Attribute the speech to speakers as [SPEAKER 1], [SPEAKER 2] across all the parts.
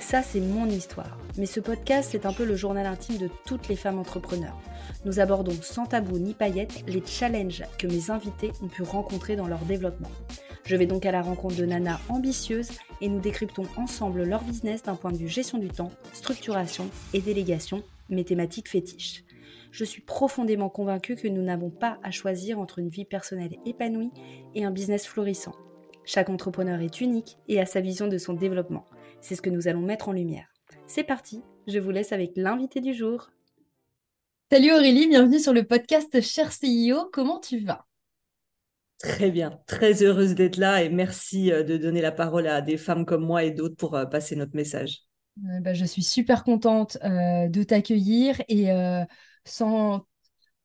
[SPEAKER 1] Ça, c'est mon histoire. Mais ce podcast, c'est un peu le journal intime de toutes les femmes entrepreneurs. Nous abordons sans tabou ni paillettes les challenges que mes invités ont pu rencontrer dans leur développement. Je vais donc à la rencontre de Nana ambitieuses et nous décryptons ensemble leur business d'un point de vue gestion du temps, structuration et délégation, mes thématiques fétiches. Je suis profondément convaincue que nous n'avons pas à choisir entre une vie personnelle épanouie et un business florissant. Chaque entrepreneur est unique et a sa vision de son développement. C'est ce que nous allons mettre en lumière. C'est parti, je vous laisse avec l'invité du jour. Salut Aurélie, bienvenue sur le podcast Cher CEO, comment tu vas?
[SPEAKER 2] Très bien, très heureuse d'être là et merci euh, de donner la parole à des femmes comme moi et d'autres pour euh, passer notre message.
[SPEAKER 1] Euh, bah, je suis super contente de t'accueillir et sans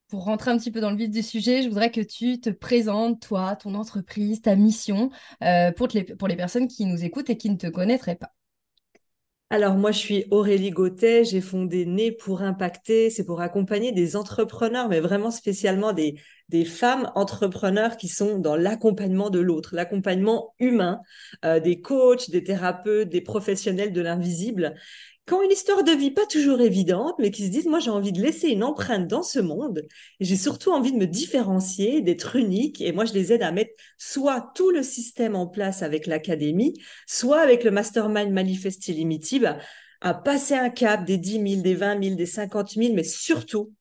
[SPEAKER 1] pour rentrer un petit peu dans le vif du sujet, je voudrais que tu te présentes, toi, ton entreprise, ta mission, pour, les, pour les personnes qui nous écoutent et qui ne te connaîtraient pas.
[SPEAKER 2] Alors moi, je suis Aurélie Gauthet, j'ai fondé Né pour impacter, c'est pour accompagner des entrepreneurs, mais vraiment spécialement des, des femmes entrepreneurs qui sont dans l'accompagnement de l'autre, l'accompagnement humain, euh, des coachs, des thérapeutes, des professionnels de l'invisible qui ont une histoire de vie pas toujours évidente, mais qui se disent, moi j'ai envie de laisser une empreinte dans ce monde, j'ai surtout envie de me différencier, d'être unique, et moi je les aide à mettre soit tout le système en place avec l'académie, soit avec le mastermind Manifest Limited, à passer un cap des 10 000, des 20 000, des 50 000, mais surtout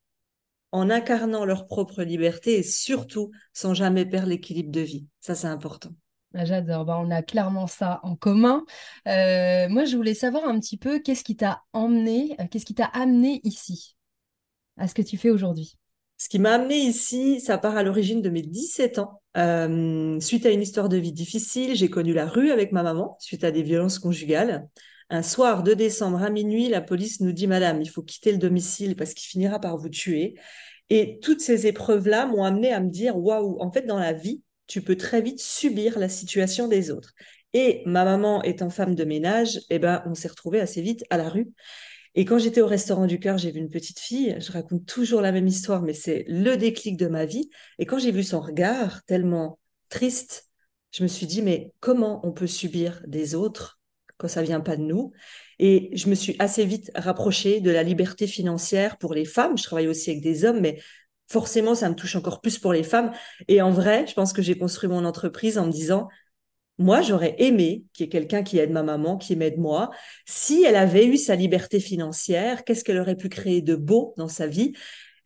[SPEAKER 2] en incarnant leur propre liberté et surtout sans jamais perdre l'équilibre de vie. Ça, c'est important.
[SPEAKER 1] Ah, j'adore, bah, on a clairement ça en commun. Euh, moi, je voulais savoir un petit peu qu'est-ce qui t'a emmené, euh, qu'est-ce qui t'a amené ici, à ce que tu fais aujourd'hui?
[SPEAKER 2] Ce qui m'a amené ici, ça part à l'origine de mes 17 ans. Euh, suite à une histoire de vie difficile, j'ai connu la rue avec ma maman, suite à des violences conjugales. Un soir de décembre à minuit, la police nous dit Madame, il faut quitter le domicile parce qu'il finira par vous tuer. Et toutes ces épreuves-là m'ont amené à me dire Waouh, en fait, dans la vie, tu peux très vite subir la situation des autres. Et ma maman étant femme de ménage, eh ben, on s'est retrouvés assez vite à la rue. Et quand j'étais au restaurant du cœur, j'ai vu une petite fille. Je raconte toujours la même histoire, mais c'est le déclic de ma vie. Et quand j'ai vu son regard tellement triste, je me suis dit, mais comment on peut subir des autres quand ça vient pas de nous? Et je me suis assez vite rapprochée de la liberté financière pour les femmes. Je travaille aussi avec des hommes, mais forcément, ça me touche encore plus pour les femmes. Et en vrai, je pense que j'ai construit mon entreprise en me disant, moi, j'aurais aimé qu'il y ait quelqu'un qui aide ma maman, qui m'aide moi. Si elle avait eu sa liberté financière, qu'est-ce qu'elle aurait pu créer de beau dans sa vie?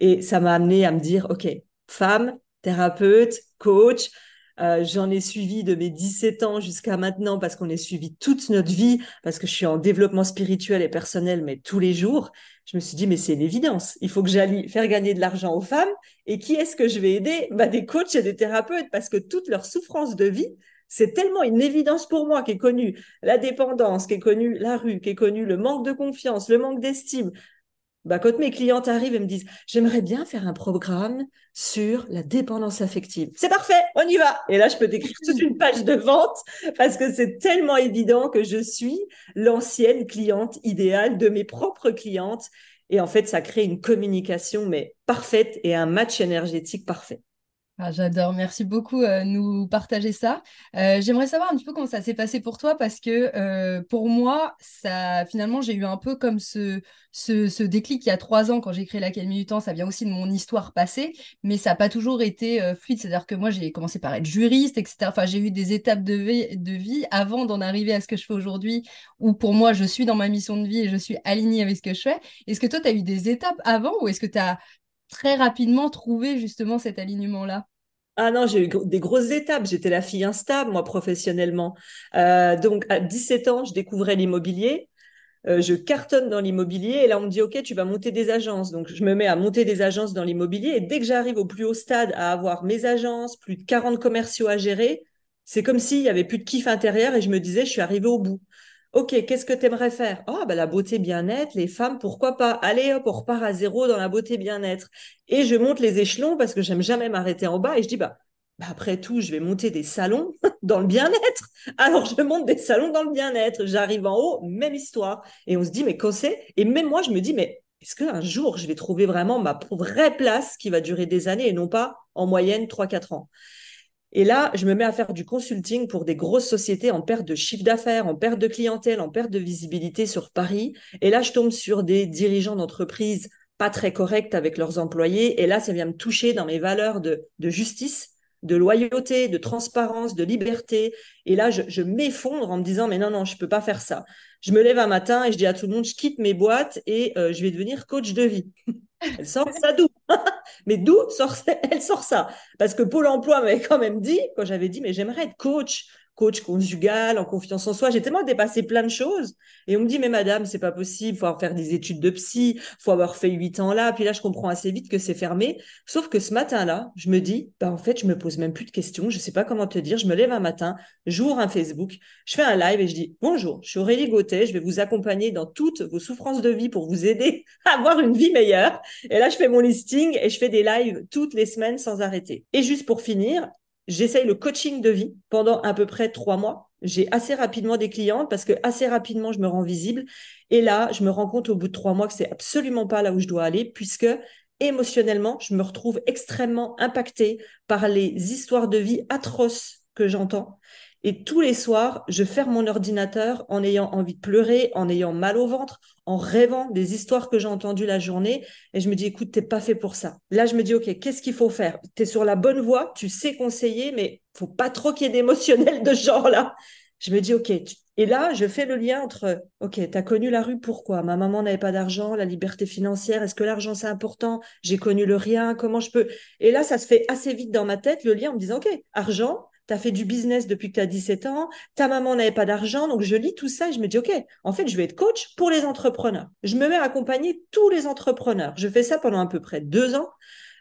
[SPEAKER 2] Et ça m'a amené à me dire, OK, femme, thérapeute, coach, euh, j'en ai suivi de mes 17 ans jusqu'à maintenant parce qu'on est suivi toute notre vie, parce que je suis en développement spirituel et personnel, mais tous les jours. Je me suis dit, mais c'est une évidence. Il faut que j'aille faire gagner de l'argent aux femmes. Et qui est-ce que je vais aider? Bah, Des coachs et des thérapeutes, parce que toute leur souffrance de vie, c'est tellement une évidence pour moi qui est connue la dépendance, qui est connue la rue, qui est connue le manque de confiance, le manque d'estime, bah, quand mes clientes arrivent et me disent j'aimerais bien faire un programme sur la dépendance affective. C'est parfait, on y va. Et là, je peux décrire toute une page de vente parce que c'est tellement évident que je suis l'ancienne cliente idéale de mes propres clientes. Et en fait, ça crée une communication mais parfaite et un match énergétique parfait.
[SPEAKER 1] Ah, j'adore, merci beaucoup de euh, nous partager ça. Euh, j'aimerais savoir un petit peu comment ça s'est passé pour toi parce que euh, pour moi, ça, finalement, j'ai eu un peu comme ce, ce, déclic il y a trois ans quand j'ai créé l'Académie du Temps. Ça vient aussi de mon histoire passée, mais ça n'a pas toujours été fluide. C'est-à-dire que moi, j'ai commencé par être juriste, etc. Enfin, j'ai eu des étapes de vie, de vie avant d'en arriver à ce que je fais aujourd'hui où pour moi, je suis dans ma mission de vie et je suis alignée avec ce que je fais. Est-ce que toi, tu as eu des étapes avant ou est-ce que tu as très rapidement trouvé justement cet alignement-là
[SPEAKER 2] ah non, j'ai eu des grosses étapes. J'étais la fille instable, moi, professionnellement. Euh, donc, à 17 ans, je découvrais l'immobilier. Euh, je cartonne dans l'immobilier et là, on me dit, OK, tu vas monter des agences. Donc, je me mets à monter des agences dans l'immobilier et dès que j'arrive au plus haut stade à avoir mes agences, plus de 40 commerciaux à gérer, c'est comme s'il y avait plus de kiff intérieur et je me disais, je suis arrivée au bout. Ok, qu'est-ce que tu aimerais faire? Oh, bah, la beauté bien-être, les femmes, pourquoi pas? Allez, hop, on repart à zéro dans la beauté bien-être. Et je monte les échelons parce que j'aime jamais m'arrêter en bas et je dis, bah, bah, après tout, je vais monter des salons dans le bien-être. Alors, je monte des salons dans le bien-être. J'arrive en haut, même histoire. Et on se dit, mais quand c'est? Et même moi, je me dis, mais est-ce qu'un jour, je vais trouver vraiment ma vraie place qui va durer des années et non pas en moyenne 3-4 ans? Et là, je me mets à faire du consulting pour des grosses sociétés en perte de chiffre d'affaires, en perte de clientèle, en perte de visibilité sur Paris. Et là, je tombe sur des dirigeants d'entreprise pas très corrects avec leurs employés. Et là, ça vient me toucher dans mes valeurs de, justice, de loyauté, de transparence, de liberté. Et là, je, m'effondre en me disant, mais non, non, je peux pas faire ça. Je me lève un matin et je dis à tout le monde, je quitte mes boîtes et euh, je vais devenir coach de vie. Elle sort ça d'où Mais d'où elle sort ça? Parce que Pôle emploi m'avait quand même dit, quand j'avais dit, mais j'aimerais être coach coach conjugal, en confiance en soi. J'ai tellement dépassé plein de choses. Et on me dit, mais madame, c'est pas possible, faut avoir faire des études de psy, faut avoir fait huit ans là. Puis là, je comprends assez vite que c'est fermé. Sauf que ce matin-là, je me dis, bah, en fait, je me pose même plus de questions. Je sais pas comment te dire. Je me lève un matin, j'ouvre un Facebook, je fais un live et je dis, bonjour, je suis Aurélie Gauthier, je vais vous accompagner dans toutes vos souffrances de vie pour vous aider à avoir une vie meilleure. Et là, je fais mon listing et je fais des lives toutes les semaines sans arrêter. Et juste pour finir, J'essaye le coaching de vie pendant à peu près trois mois. J'ai assez rapidement des clientes parce que assez rapidement, je me rends visible. Et là, je me rends compte au bout de trois mois que c'est absolument pas là où je dois aller puisque émotionnellement, je me retrouve extrêmement impactée par les histoires de vie atroces que j'entends et tous les soirs, je ferme mon ordinateur en ayant envie de pleurer, en ayant mal au ventre, en rêvant des histoires que j'ai entendues la journée. Et je me dis, écoute, t'es pas fait pour ça. Là, je me dis, OK, qu'est-ce qu'il faut faire? Tu es sur la bonne voie, tu sais conseiller, mais faut pas trop qu'il y ait d'émotionnel de genre-là. Je me dis, OK. Et là, je fais le lien entre, OK, tu as connu la rue, pourquoi? Ma maman n'avait pas d'argent, la liberté financière, est-ce que l'argent c'est important? J'ai connu le rien, comment je peux? Et là, ça se fait assez vite dans ma tête, le lien en me disant, OK, argent, tu as fait du business depuis que tu as 17 ans, ta maman n'avait pas d'argent, donc je lis tout ça et je me dis, OK, en fait, je vais être coach pour les entrepreneurs. Je me mets à accompagner tous les entrepreneurs. Je fais ça pendant à peu près deux ans.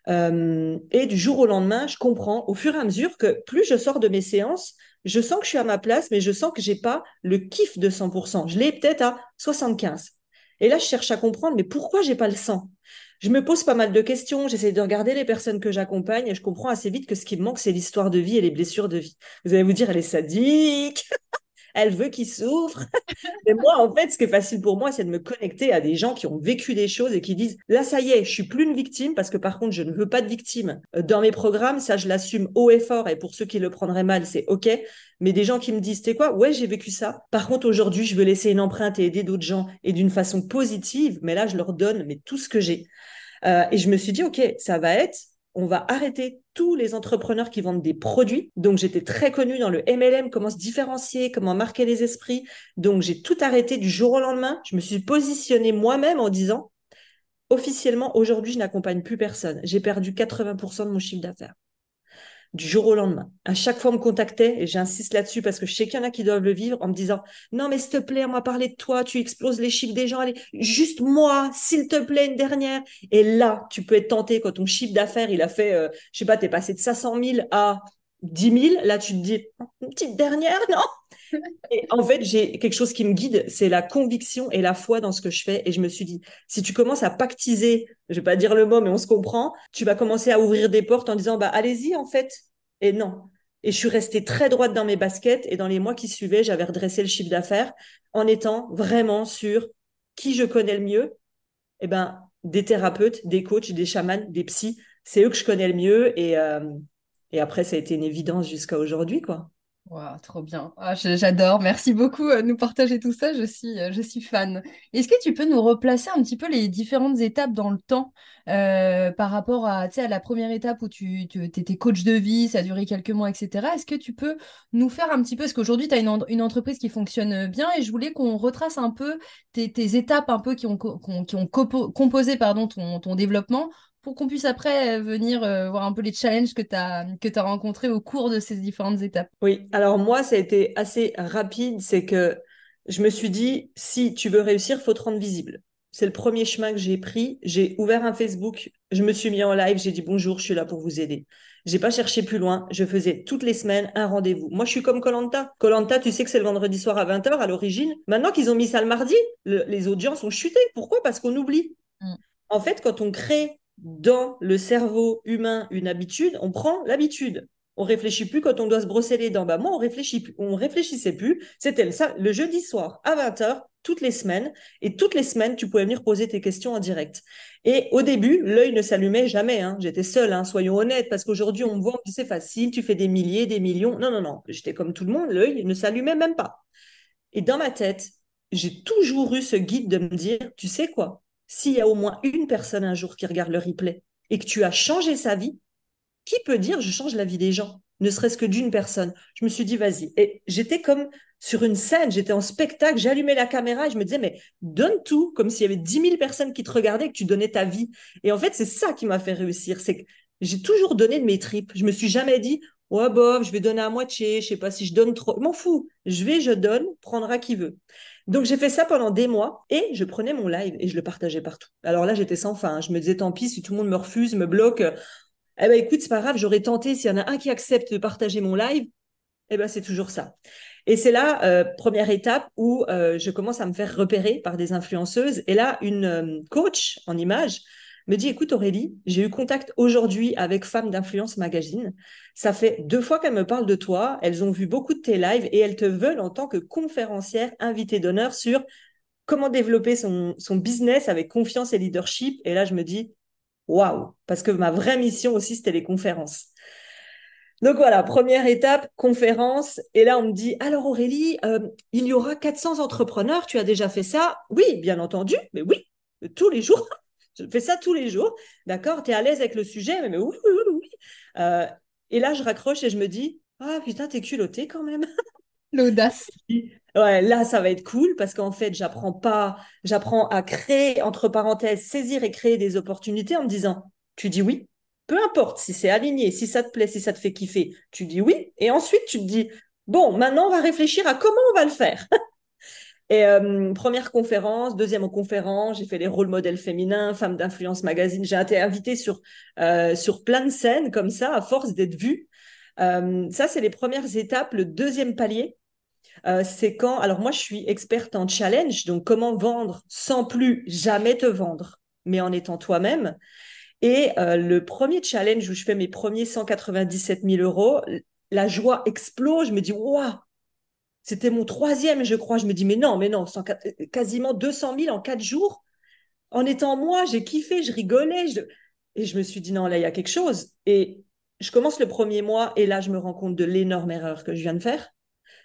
[SPEAKER 2] Euh, et du jour au lendemain, je comprends au fur et à mesure que plus je sors de mes séances, je sens que je suis à ma place, mais je sens que j'ai pas le kiff de 100%. Je l'ai peut-être à 75. Et là, je cherche à comprendre, mais pourquoi j'ai pas le 100 je me pose pas mal de questions, j'essaie de regarder les personnes que j'accompagne et je comprends assez vite que ce qui me manque, c'est l'histoire de vie et les blessures de vie. Vous allez vous dire, elle est sadique, elle veut qu'il souffre. Mais moi, en fait, ce qui est facile pour moi, c'est de me connecter à des gens qui ont vécu des choses et qui disent, là, ça y est, je suis plus une victime parce que par contre, je ne veux pas de victime euh, dans mes programmes. Ça, je l'assume haut et fort. Et pour ceux qui le prendraient mal, c'est OK. Mais des gens qui me disent, t'es quoi? Ouais, j'ai vécu ça. Par contre, aujourd'hui, je veux laisser une empreinte et aider d'autres gens et d'une façon positive. Mais là, je leur donne, mais tout ce que j'ai. Euh, et je me suis dit, OK, ça va être, on va arrêter tous les entrepreneurs qui vendent des produits. Donc, j'étais très connue dans le MLM, comment se différencier, comment marquer les esprits. Donc, j'ai tout arrêté du jour au lendemain. Je me suis positionnée moi-même en disant, officiellement, aujourd'hui, je n'accompagne plus personne. J'ai perdu 80% de mon chiffre d'affaires du jour au lendemain. À chaque fois, on me contactait, et j'insiste là-dessus parce que je sais qu'il y en a qui doivent le vivre en me disant Non, mais s'il te plaît, on m'a parlé de toi, tu exploses les chiffres des gens, allez, juste moi, s'il te plaît, une dernière. Et là, tu peux être tenté quand ton chiffre d'affaires, il a fait, je euh, je sais pas, tu passé de 500 000 à 10 000. Là, tu te dis Une petite dernière, non? Et en fait, j'ai quelque chose qui me guide, c'est la conviction et la foi dans ce que je fais. Et je me suis dit, si tu commences à pactiser, je vais pas dire le mot, mais on se comprend, tu vas commencer à ouvrir des portes en disant, bah allez-y en fait, et non. Et je suis restée très droite dans mes baskets. Et dans les mois qui suivaient, j'avais redressé le chiffre d'affaires en étant vraiment sur qui je connais le mieux. Eh ben, des thérapeutes, des coachs, des chamans, des psys. C'est eux que je connais le mieux. Et, euh, et après, ça a été une évidence jusqu'à aujourd'hui, quoi.
[SPEAKER 1] Wow, trop bien. Ah, j'adore. Merci beaucoup euh, de nous partager tout ça. Je suis, euh, je suis fan. Est-ce que tu peux nous replacer un petit peu les différentes étapes dans le temps euh, par rapport à, la première étape où tu, étais coach de vie, ça a duré quelques mois, etc. Est-ce que tu peux nous faire un petit peu, parce qu'aujourd'hui, tu as une, entreprise qui fonctionne bien et je voulais qu'on retrace un peu tes, étapes un peu qui ont, composé ton développement pour qu'on puisse après euh, venir euh, voir un peu les challenges que tu as, que as rencontrés au cours de ces différentes étapes.
[SPEAKER 2] Oui, alors moi, ça a été assez rapide. C'est que je me suis dit, si tu veux réussir, faut te rendre visible. C'est le premier chemin que j'ai pris. J'ai ouvert un Facebook, je me suis mis en live, j'ai dit bonjour, je suis là pour vous aider. J'ai pas cherché plus loin. Je faisais toutes les semaines un rendez-vous. Moi, je suis comme Colanta. Colanta, tu sais que c'est le vendredi soir à 20h à l'origine. Maintenant qu'ils ont mis ça le mardi, les audiences ont chuté. Pourquoi? Parce qu'on oublie. Mm. En fait, quand on crée dans le cerveau humain une habitude, on prend l'habitude. On réfléchit plus quand on doit se brosser les dents. Bah, moi, on réfléchit. On réfléchissait plus. C'était ça, le jeudi soir à 20h, toutes les semaines. Et toutes les semaines, tu pouvais venir poser tes questions en direct. Et au début, l'œil ne s'allumait jamais. Hein. J'étais seule, hein, soyons honnêtes, parce qu'aujourd'hui, on me voit, c'est facile, tu fais des milliers, des millions. Non, non, non. J'étais comme tout le monde, l'œil ne s'allumait même pas. Et dans ma tête, j'ai toujours eu ce guide de me dire, tu sais quoi, s'il y a au moins une personne un jour qui regarde le replay et que tu as changé sa vie, qui peut dire je change la vie des gens ne serait-ce que d'une personne? Je me suis dit, vas-y. Et j'étais comme sur une scène, j'étais en spectacle, j'allumais la caméra et je me disais, mais donne tout, comme s'il y avait 10 000 personnes qui te regardaient et que tu donnais ta vie. Et en fait, c'est ça qui m'a fait réussir. C'est que j'ai toujours donné de mes tripes. Je me suis jamais dit, ouais, bof, je vais donner à moitié, je sais pas si je donne trop. M'en fous. Je vais, je donne, prendra qui veut. Donc j'ai fait ça pendant des mois et je prenais mon live et je le partageais partout. Alors là, j'étais sans fin. Je me disais, tant pis, si tout le monde me refuse, me bloque, eh ben écoute, c'est pas grave, j'aurais tenté, s'il y en a un qui accepte de partager mon live, eh ben c'est toujours ça. Et c'est là, euh, première étape où euh, je commence à me faire repérer par des influenceuses. Et là, une euh, coach en image me dit, écoute Aurélie, j'ai eu contact aujourd'hui avec Femmes d'influence magazine. Ça fait deux fois qu'elles me parlent de toi. Elles ont vu beaucoup de tes lives et elles te veulent en tant que conférencière invitée d'honneur sur comment développer son, business avec confiance et leadership. Et là, je me dis, waouh, parce que ma vraie mission aussi, c'était les conférences. Donc voilà, première étape, conférence. Et là, on me dit, alors Aurélie, euh, il y aura 400 entrepreneurs, tu as déjà fait ça? Oui, bien entendu, mais oui, tous les jours. Je fais ça tous les jours. D'accord Tu es à l'aise avec le sujet Mais, oui, oui, oui. Euh, et là, je raccroche et je me dis, ah putain, t'es culotté quand même.
[SPEAKER 1] L'audace.
[SPEAKER 2] Ouais, là, ça va être cool parce qu'en fait, j'apprends pas, j'apprends à créer, entre parenthèses, saisir et créer des opportunités en me disant, tu dis oui, peu importe si c'est aligné, si ça te plaît, si ça te fait kiffer, tu dis oui. Et ensuite, tu te dis, bon, maintenant, on va réfléchir à comment on va le faire. et euh, première conférence, deuxième conférence, j'ai fait les rôles modèles féminins, femmes d'influence magazine. J'ai été invitée sur, euh, sur plein de scènes comme ça, à force d'être vue. Euh, ça, c'est les premières étapes. Le deuxième palier, c'est quand, alors moi je suis experte en challenge, donc comment vendre sans plus jamais te vendre, mais en étant toi-même. Et le premier challenge où je fais mes premiers 197 000 euros, la joie explose. Je me dis, waouh, c'était mon troisième, je crois. Je me dis, mais non, mais non, quasiment 200 000 en quatre jours. En étant moi, j'ai kiffé, je rigolais. Et je me suis dit, non, là, il y a quelque chose. Et je commence le premier mois et là, je me rends compte de l'énorme erreur que je viens de faire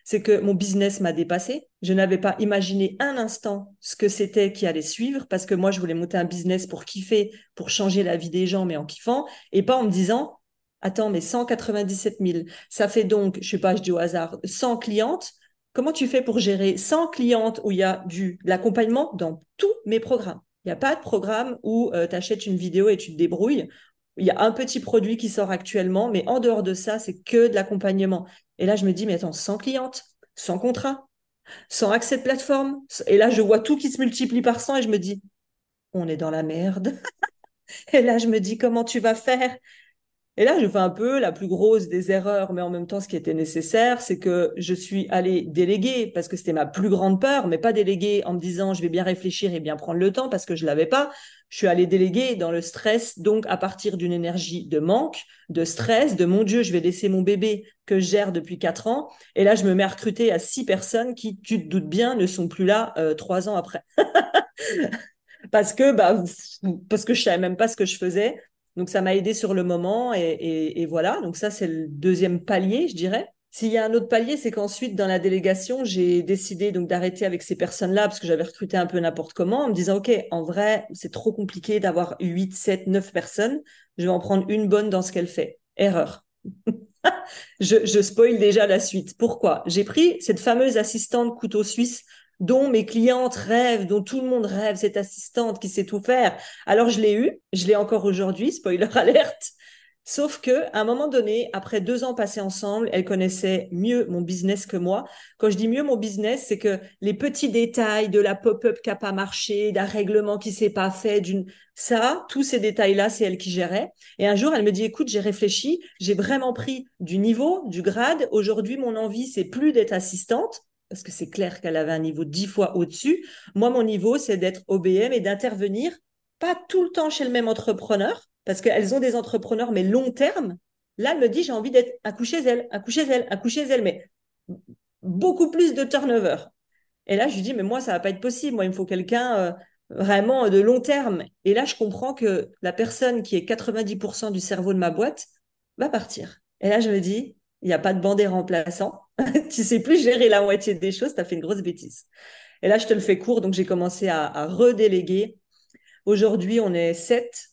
[SPEAKER 2] c'est que mon business m'a dépassé. Je n'avais pas imaginé un instant ce que c'était qui allait suivre parce que moi, je voulais monter un business pour kiffer, pour changer la vie des gens, mais en kiffant et pas en me disant, attends, mais 197 000, ça fait donc, je sais pas, je dis au hasard, 100 clientes. Comment tu fais pour gérer 100 clientes où il y a du, l'accompagnement dans tous mes programmes? Il n'y a pas de programme où euh, tu achètes une vidéo et tu te débrouilles. Il y a un petit produit qui sort actuellement, mais en dehors de ça, c'est que de l'accompagnement. Et là, je me dis, mais attends, sans cliente, sans contrat, sans accès de plateforme. Et là, je vois tout qui se multiplie par 100 et je me dis, on est dans la merde. et là, je me dis, comment tu vas faire? Et là, je fais un peu la plus grosse des erreurs, mais en même temps, ce qui était nécessaire, c'est que je suis allée déléguer parce que c'était ma plus grande peur, mais pas déléguer en me disant je vais bien réfléchir et bien prendre le temps parce que je l'avais pas. Je suis allée déléguer dans le stress, donc à partir d'une énergie de manque, de stress, de mon Dieu, je vais laisser mon bébé que je gère depuis quatre ans. Et là, je me mets à recruter à six personnes qui, tu te doutes bien, ne sont plus là euh, trois ans après. parce que bah parce que je savais même pas ce que je faisais donc ça m'a aidé sur le moment et, voilà. Donc ça c'est le deuxième palier, je dirais. S'il y a un autre palier, c'est qu'ensuite dans la délégation, j'ai décidé donc d'arrêter avec ces personnes-là parce que j'avais recruté un peu n'importe comment en me disant OK, en vrai, c'est trop compliqué d'avoir 8, 7, 9 personnes. Je vais en prendre une bonne dans ce qu'elle fait. Erreur. je, je spoil déjà la suite. Pourquoi? J'ai pris cette fameuse assistante couteau suisse dont mes clientes rêvent, dont tout le monde rêve, cette assistante qui sait tout faire. Alors je l'ai eu, je l'ai encore aujourd'hui, spoiler alerte. Sauf que à un moment donné, après deux ans passés ensemble, elle connaissait mieux mon business que moi. Quand je dis mieux mon business, c'est que les petits détails de la pop-up qui n'a pas marché, d'un règlement qui s'est pas fait, d'une ça, tous ces détails-là, c'est elle qui gérait. Et un jour, elle me dit "Écoute, j'ai réfléchi, j'ai vraiment pris du niveau, du grade. Aujourd'hui, mon envie, c'est plus d'être assistante." Parce que c'est clair qu'elle avait un niveau dix fois au-dessus. Moi, mon niveau, c'est d'être OBM et d'intervenir, pas tout le temps chez le même entrepreneur, parce qu'elles ont des entrepreneurs, mais long terme. Là, elle me dit, j'ai envie d'être à coucher elle, à coucher elle, à coucher elle, mais beaucoup plus de turnover. Et là, je lui dis, mais moi, ça va pas être possible. Moi, il me faut quelqu'un euh, vraiment de long terme. Et là, je comprends que la personne qui est 90% du cerveau de ma boîte va partir. Et là, je me dis, il n'y a pas de bandé remplaçant. tu sais plus gérer la moitié des choses, tu as fait une grosse bêtise. Et là, je te le fais court, donc j'ai commencé à, redéléguer. Aujourd'hui, on est sept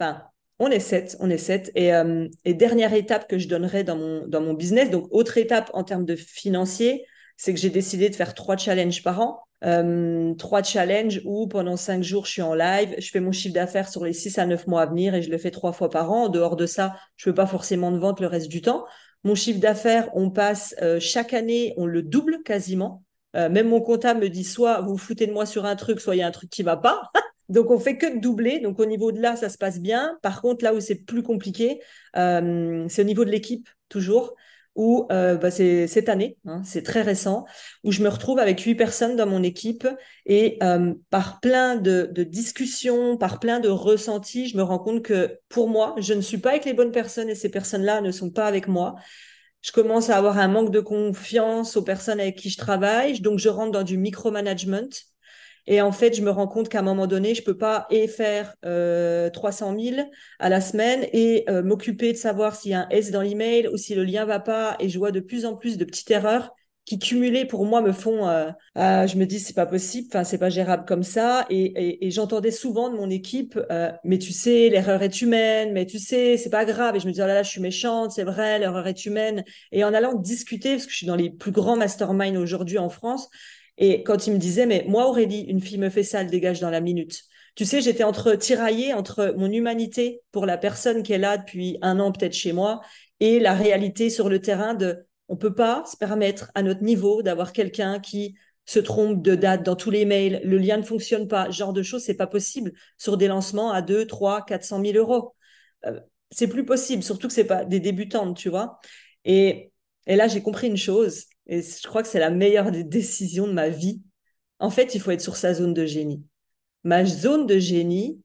[SPEAKER 2] Enfin, on est sept, on est sept. Euh, et, dernière étape que je donnerai dans mon, dans mon business, donc autre étape en termes de financier, c'est que j'ai décidé de faire trois challenges par an. Euh, trois challenges où pendant cinq jours, je suis en live, je fais mon chiffre d'affaires sur les six à neuf mois à venir et je le fais trois fois par an. En dehors de ça, je ne peux pas forcément de vente le reste du temps. Mon chiffre d'affaires, on passe euh, chaque année, on le double quasiment. même mon comptable me dit soit vous, vous foutez de moi sur un truc, soit il y a un truc qui va pas. Donc, on fait que doubler. Donc, au niveau de là, ça se passe bien. Par contre, là où c'est plus compliqué, euh, c'est au niveau de l'équipe, toujours, où euh, bah, c'est cette année, hein, c'est très récent, où je me retrouve avec huit personnes dans mon équipe et euh, par plein de, de, discussions, par plein de ressentis, je me rends compte que pour moi, je ne suis pas avec les bonnes personnes et ces personnes-là ne sont pas avec moi. Je commence à avoir un manque de confiance aux personnes avec qui je travaille, donc je rentre dans du micromanagement et en fait, je me rends compte qu'à un moment donné, je peux pas et faire euh, 300 000 à la semaine et euh, m'occuper de savoir s'il y a un S dans l'email ou si le lien va pas. Et je vois de plus en plus de petites erreurs qui cumulées pour moi me font. Euh, euh je me dis c'est pas possible, enfin c'est pas gérable comme ça. Et, et, et j'entendais souvent de mon équipe, euh, mais tu sais, l'erreur est humaine, mais tu sais, c'est pas grave. Et je me dis oh là là, je suis méchante, c'est vrai, l'erreur est humaine. Et en allant discuter, parce que je suis dans les plus grands masterminds aujourd'hui en France et quand il me disait, mais moi, Aurélie, une fille me fait ça, elle dégage dans la minute. Tu sais, j'étais entre tiraillée entre mon humanité pour la personne est là depuis un an peut-être chez moi et la réalité sur le terrain de on peut pas se permettre à notre niveau d'avoir quelqu'un qui se trompe de date dans tous les mails, le lien ne fonctionne pas, genre de choses, c'est pas possible sur des lancements à 2, 3, 400 000 euros. Euh, c'est plus possible, surtout que c'est pas des débutantes, tu vois. Et, et là, j'ai compris une chose, et je crois que c'est la meilleure des décisions de ma vie. En fait, il faut être sur sa zone de génie. Ma zone de génie,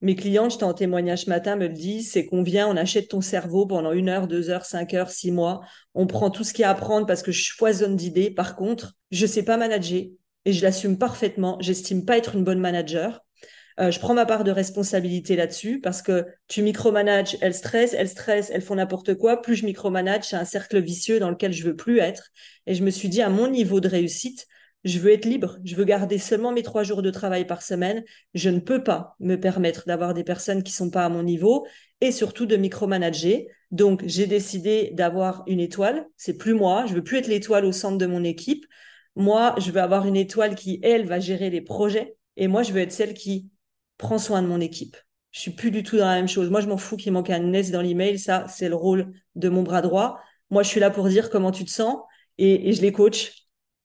[SPEAKER 2] mes clients, j'étais en témoignage ce matin, me le disent, c'est qu'on vient, on achète ton cerveau pendant une heure, deux heures, cinq heures, six mois. On prend tout ce qu'il y a à prendre parce que je foisonne d'idées. Par contre, je sais pas manager et je l'assume parfaitement. J'estime pas être une bonne manager. Euh, je prends ma part de responsabilité là-dessus parce que tu micromanages, elles stressent, elles stressent, elles font n'importe quoi. Plus je micromanage, c'est un cercle vicieux dans lequel je veux plus être. Et je me suis dit, à mon niveau de réussite, je veux être libre. Je veux garder seulement mes trois jours de travail par semaine. Je ne peux pas me permettre d'avoir des personnes qui sont pas à mon niveau et surtout de micromanager. Donc, j'ai décidé d'avoir une étoile. C'est plus moi. Je veux plus être l'étoile au centre de mon équipe. Moi, je veux avoir une étoile qui, elle, va gérer les projets. Et moi, je veux être celle qui prends soin de mon équipe. Je suis plus du tout dans la même chose. Moi, je m'en fous qu'il manque un S dans l'email. Ça, c'est le rôle de mon bras droit. Moi, je suis là pour dire comment tu te sens et, je les coach.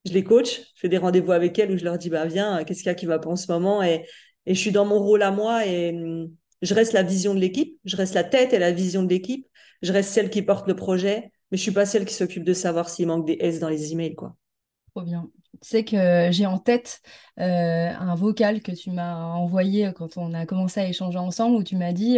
[SPEAKER 2] Je les coach. Je fais des rendez-vous avec elles où je leur dis, bah, viens, qu'est-ce qu'il y a qui va pas en ce moment? Et, je suis dans mon rôle à moi et hum, je reste la vision de l'équipe. Je reste la tête et la vision de l'équipe. Je reste celle qui porte le projet, mais je suis pas celle qui s'occupe de savoir s'il manque des S dans les emails, quoi.
[SPEAKER 1] Trop bien. Tu sais que j'ai en tête euh, un vocal que tu m'as envoyé quand on a commencé à échanger ensemble où tu m'as dit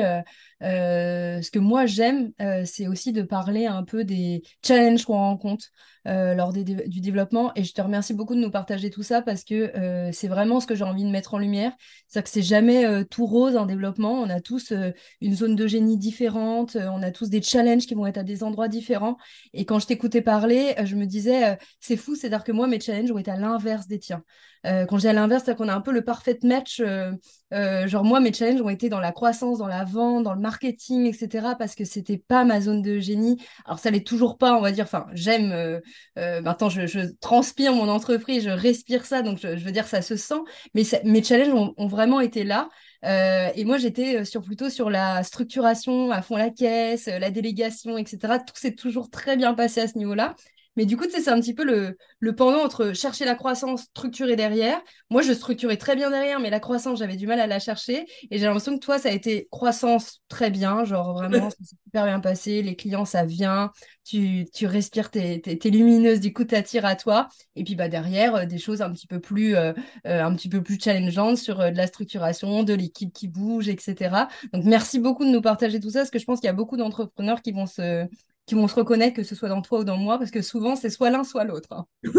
[SPEAKER 1] euh, euh, ce que moi j'aime, c'est aussi de parler un peu des challenges qu'on rencontre lors du développement. Et je te remercie beaucoup de nous partager tout ça parce que c'est vraiment ce que j'ai envie de mettre en lumière. C'est-à-dire que c'est jamais tout rose en développement. On a tous une zone de génie différente, on a tous des challenges qui vont être à des endroits différents. Et quand je t'écoutais parler, je me disais, c'est fou, c'est-à-dire que moi, mes challenges ont été à l'inverse des tiens. Quand j'ai à l'inverse, c'est qu'on a un peu le parfait match euh, Euh, genre moi, mes challenges ont été dans la croissance, dans la vente, dans le marketing, etc. Parce que c'était pas ma zone de génie. Alors ça l'est toujours pas, on va dire. Enfin, j'aime. Euh, euh, maintenant, je, je, transpire mon entreprise, je respire ça, donc je, veux dire ça se sent. Mais mes challenges ont, ont, vraiment été là. et moi, j'étais sur plutôt sur la structuration, à fond la caisse, la délégation, etc. Tout s'est toujours très bien passé à ce niveau-là. Mais du coup, c'est un petit peu le, le, pendant entre chercher la croissance, structurer derrière. Moi, je structurais très bien derrière, mais la croissance, j'avais du mal à la chercher. Et j'ai l'impression que toi, ça a été croissance très bien. Genre vraiment, ça s'est super bien passé. Les clients, ça vient. Tu, tu respires, t'es es, lumineuse, du coup, t'attires à toi. Et puis bah, derrière, euh, des choses un petit peu plus, euh, euh, un petit peu plus challengeantes sur de la structuration, de l'équipe qui bouge, etc. Donc, merci beaucoup de nous partager tout ça, parce que je pense qu'il y a beaucoup d'entrepreneurs qui vont se qui vont se reconnaître, que ce soit dans toi ou dans moi, parce que souvent, c'est soit l'un, soit l'autre. Hein.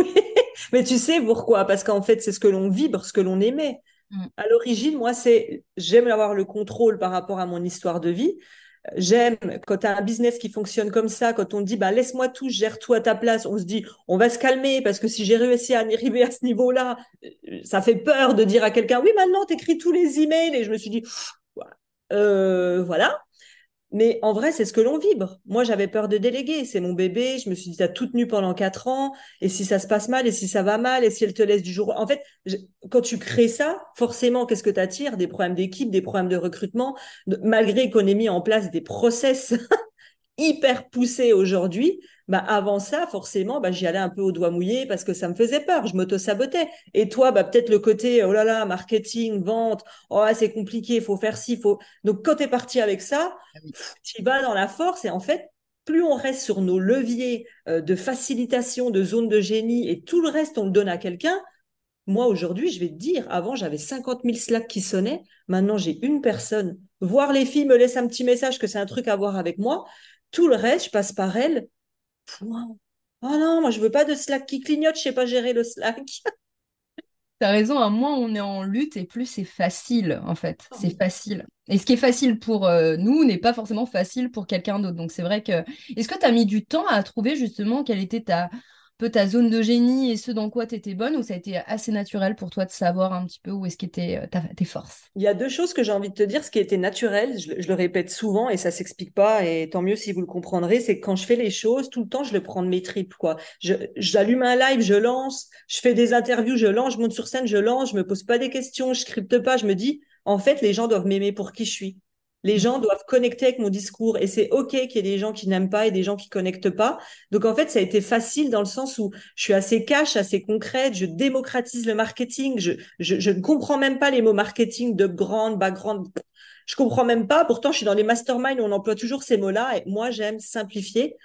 [SPEAKER 2] mais tu sais pourquoi? Parce qu'en fait, c'est ce que l'on vibre, ce que l'on aimait. Mm. À l'origine, moi, c'est j'aime avoir le contrôle par rapport à mon histoire de vie. J'aime quand tu as un business qui fonctionne comme ça, quand on dit bah, laisse-moi tout, gère tout à ta place, on se dit on va se calmer parce que si j'ai réussi à arriver à ce niveau-là, ça fait peur de dire à quelqu'un oui, maintenant tu écris tous les emails. Et je me suis dit euh, voilà. Mais en vrai, c'est ce que l'on vibre. Moi, j'avais peur de déléguer. C'est mon bébé. Je me suis dit, t'as tout tenu pendant quatre ans. Et si ça se passe mal, et si ça va mal, et si elle te laisse du jour. En fait, quand tu crées ça, forcément, qu'est-ce que tu attires Des problèmes d'équipe, des problèmes de recrutement. Malgré qu'on ait mis en place des process hyper poussés aujourd'hui, bah avant ça, forcément, bah, j'y allais un peu au doigt mouillé parce que ça me faisait peur, je m'auto-sabotais. Et toi, bah, peut-être le côté, oh là là, marketing, vente, oh, c'est compliqué, il faut faire ci, faut. Donc, quand tu es parti avec ça, ah tu vas dans la force et en fait, plus on reste sur nos leviers euh, de facilitation, de zone de génie et tout le reste, on le donne à quelqu'un. Moi, aujourd'hui, je vais te dire, avant, j'avais 50 000 Slack qui sonnaient. Maintenant, j'ai une personne. Voir les filles me laissent un petit message que c'est un truc à voir avec moi. Tout le reste, je passe par elle Oh non, moi je veux pas de Slack qui clignote, je sais pas gérer le Slack.
[SPEAKER 1] T'as raison, à moins on est en lutte et plus c'est facile en fait. Oh c'est facile. Et ce qui est facile pour euh, nous n'est pas forcément facile pour quelqu'un d'autre. Donc c'est vrai que. Est-ce que tu as mis du temps à trouver justement quelle était ta, ta zone de génie et ce dans quoi tu étais bonne ou ça a été assez naturel pour toi de savoir un petit peu où est-ce qu'étaient euh, tes forces?
[SPEAKER 2] Il y a deux choses que j'ai envie de te dire. Ce qui était naturel, je, le répète souvent et ça s'explique pas et tant mieux si vous le comprendrez, c'est que quand je fais les choses, tout le temps, je le prends de mes tripes. Quoi. J'allume un live, je lance, je fais des interviews, je lance, je monte sur scène, je lance, je me pose pas des questions, je scripte pas, je me dis, en fait, les gens doivent m'aimer pour qui je suis. Les gens doivent connecter avec mon discours et c'est OK qu'il y ait des gens qui n'aiment pas et des gens qui connectent pas. Donc en fait, ça a été facile dans le sens où je suis assez cash, assez concrète, je démocratise le marketing, je, je, ne comprends même pas les mots marketing de grande, background. Je comprends même pas. Pourtant, je suis dans les masterminds où on emploie toujours ces mots-là et moi, j'aime simplifier.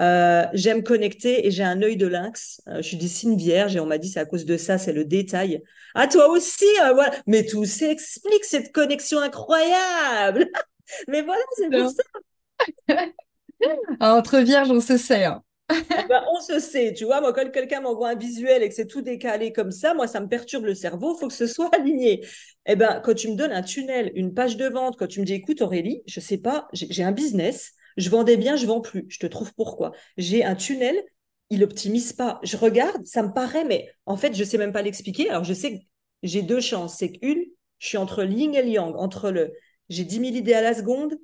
[SPEAKER 2] Euh, j'aime connecter et j'ai un œil de lynx. Euh, je suis des signes vierges et on m'a dit c'est à cause de ça, c'est le détail. Ah toi aussi, euh, voilà. Mais tout s'explique cette connexion incroyable. Mais voilà, c'est pour ça.
[SPEAKER 1] Ah, entre vierges, on se sait. Hein.
[SPEAKER 2] Eh ben, on se sait, tu vois, moi quand quelqu'un m'envoie un visuel et que c'est tout décalé comme ça, moi ça me perturbe le cerveau, il faut que ce soit aligné. Eh ben quand tu me donnes un tunnel, une page de vente, quand tu me dis écoute Aurélie, je sais pas, j'ai un business, je vendais bien, je vends plus. Je te trouve pourquoi? J'ai un tunnel, il optimise pas. Je regarde, ça me paraît, mais en fait, je sais même pas l'expliquer. Alors, je sais que j'ai deux chances. C'est qu'une, je suis entre yin et yang, entre le j'ai 10 000 idées à la seconde,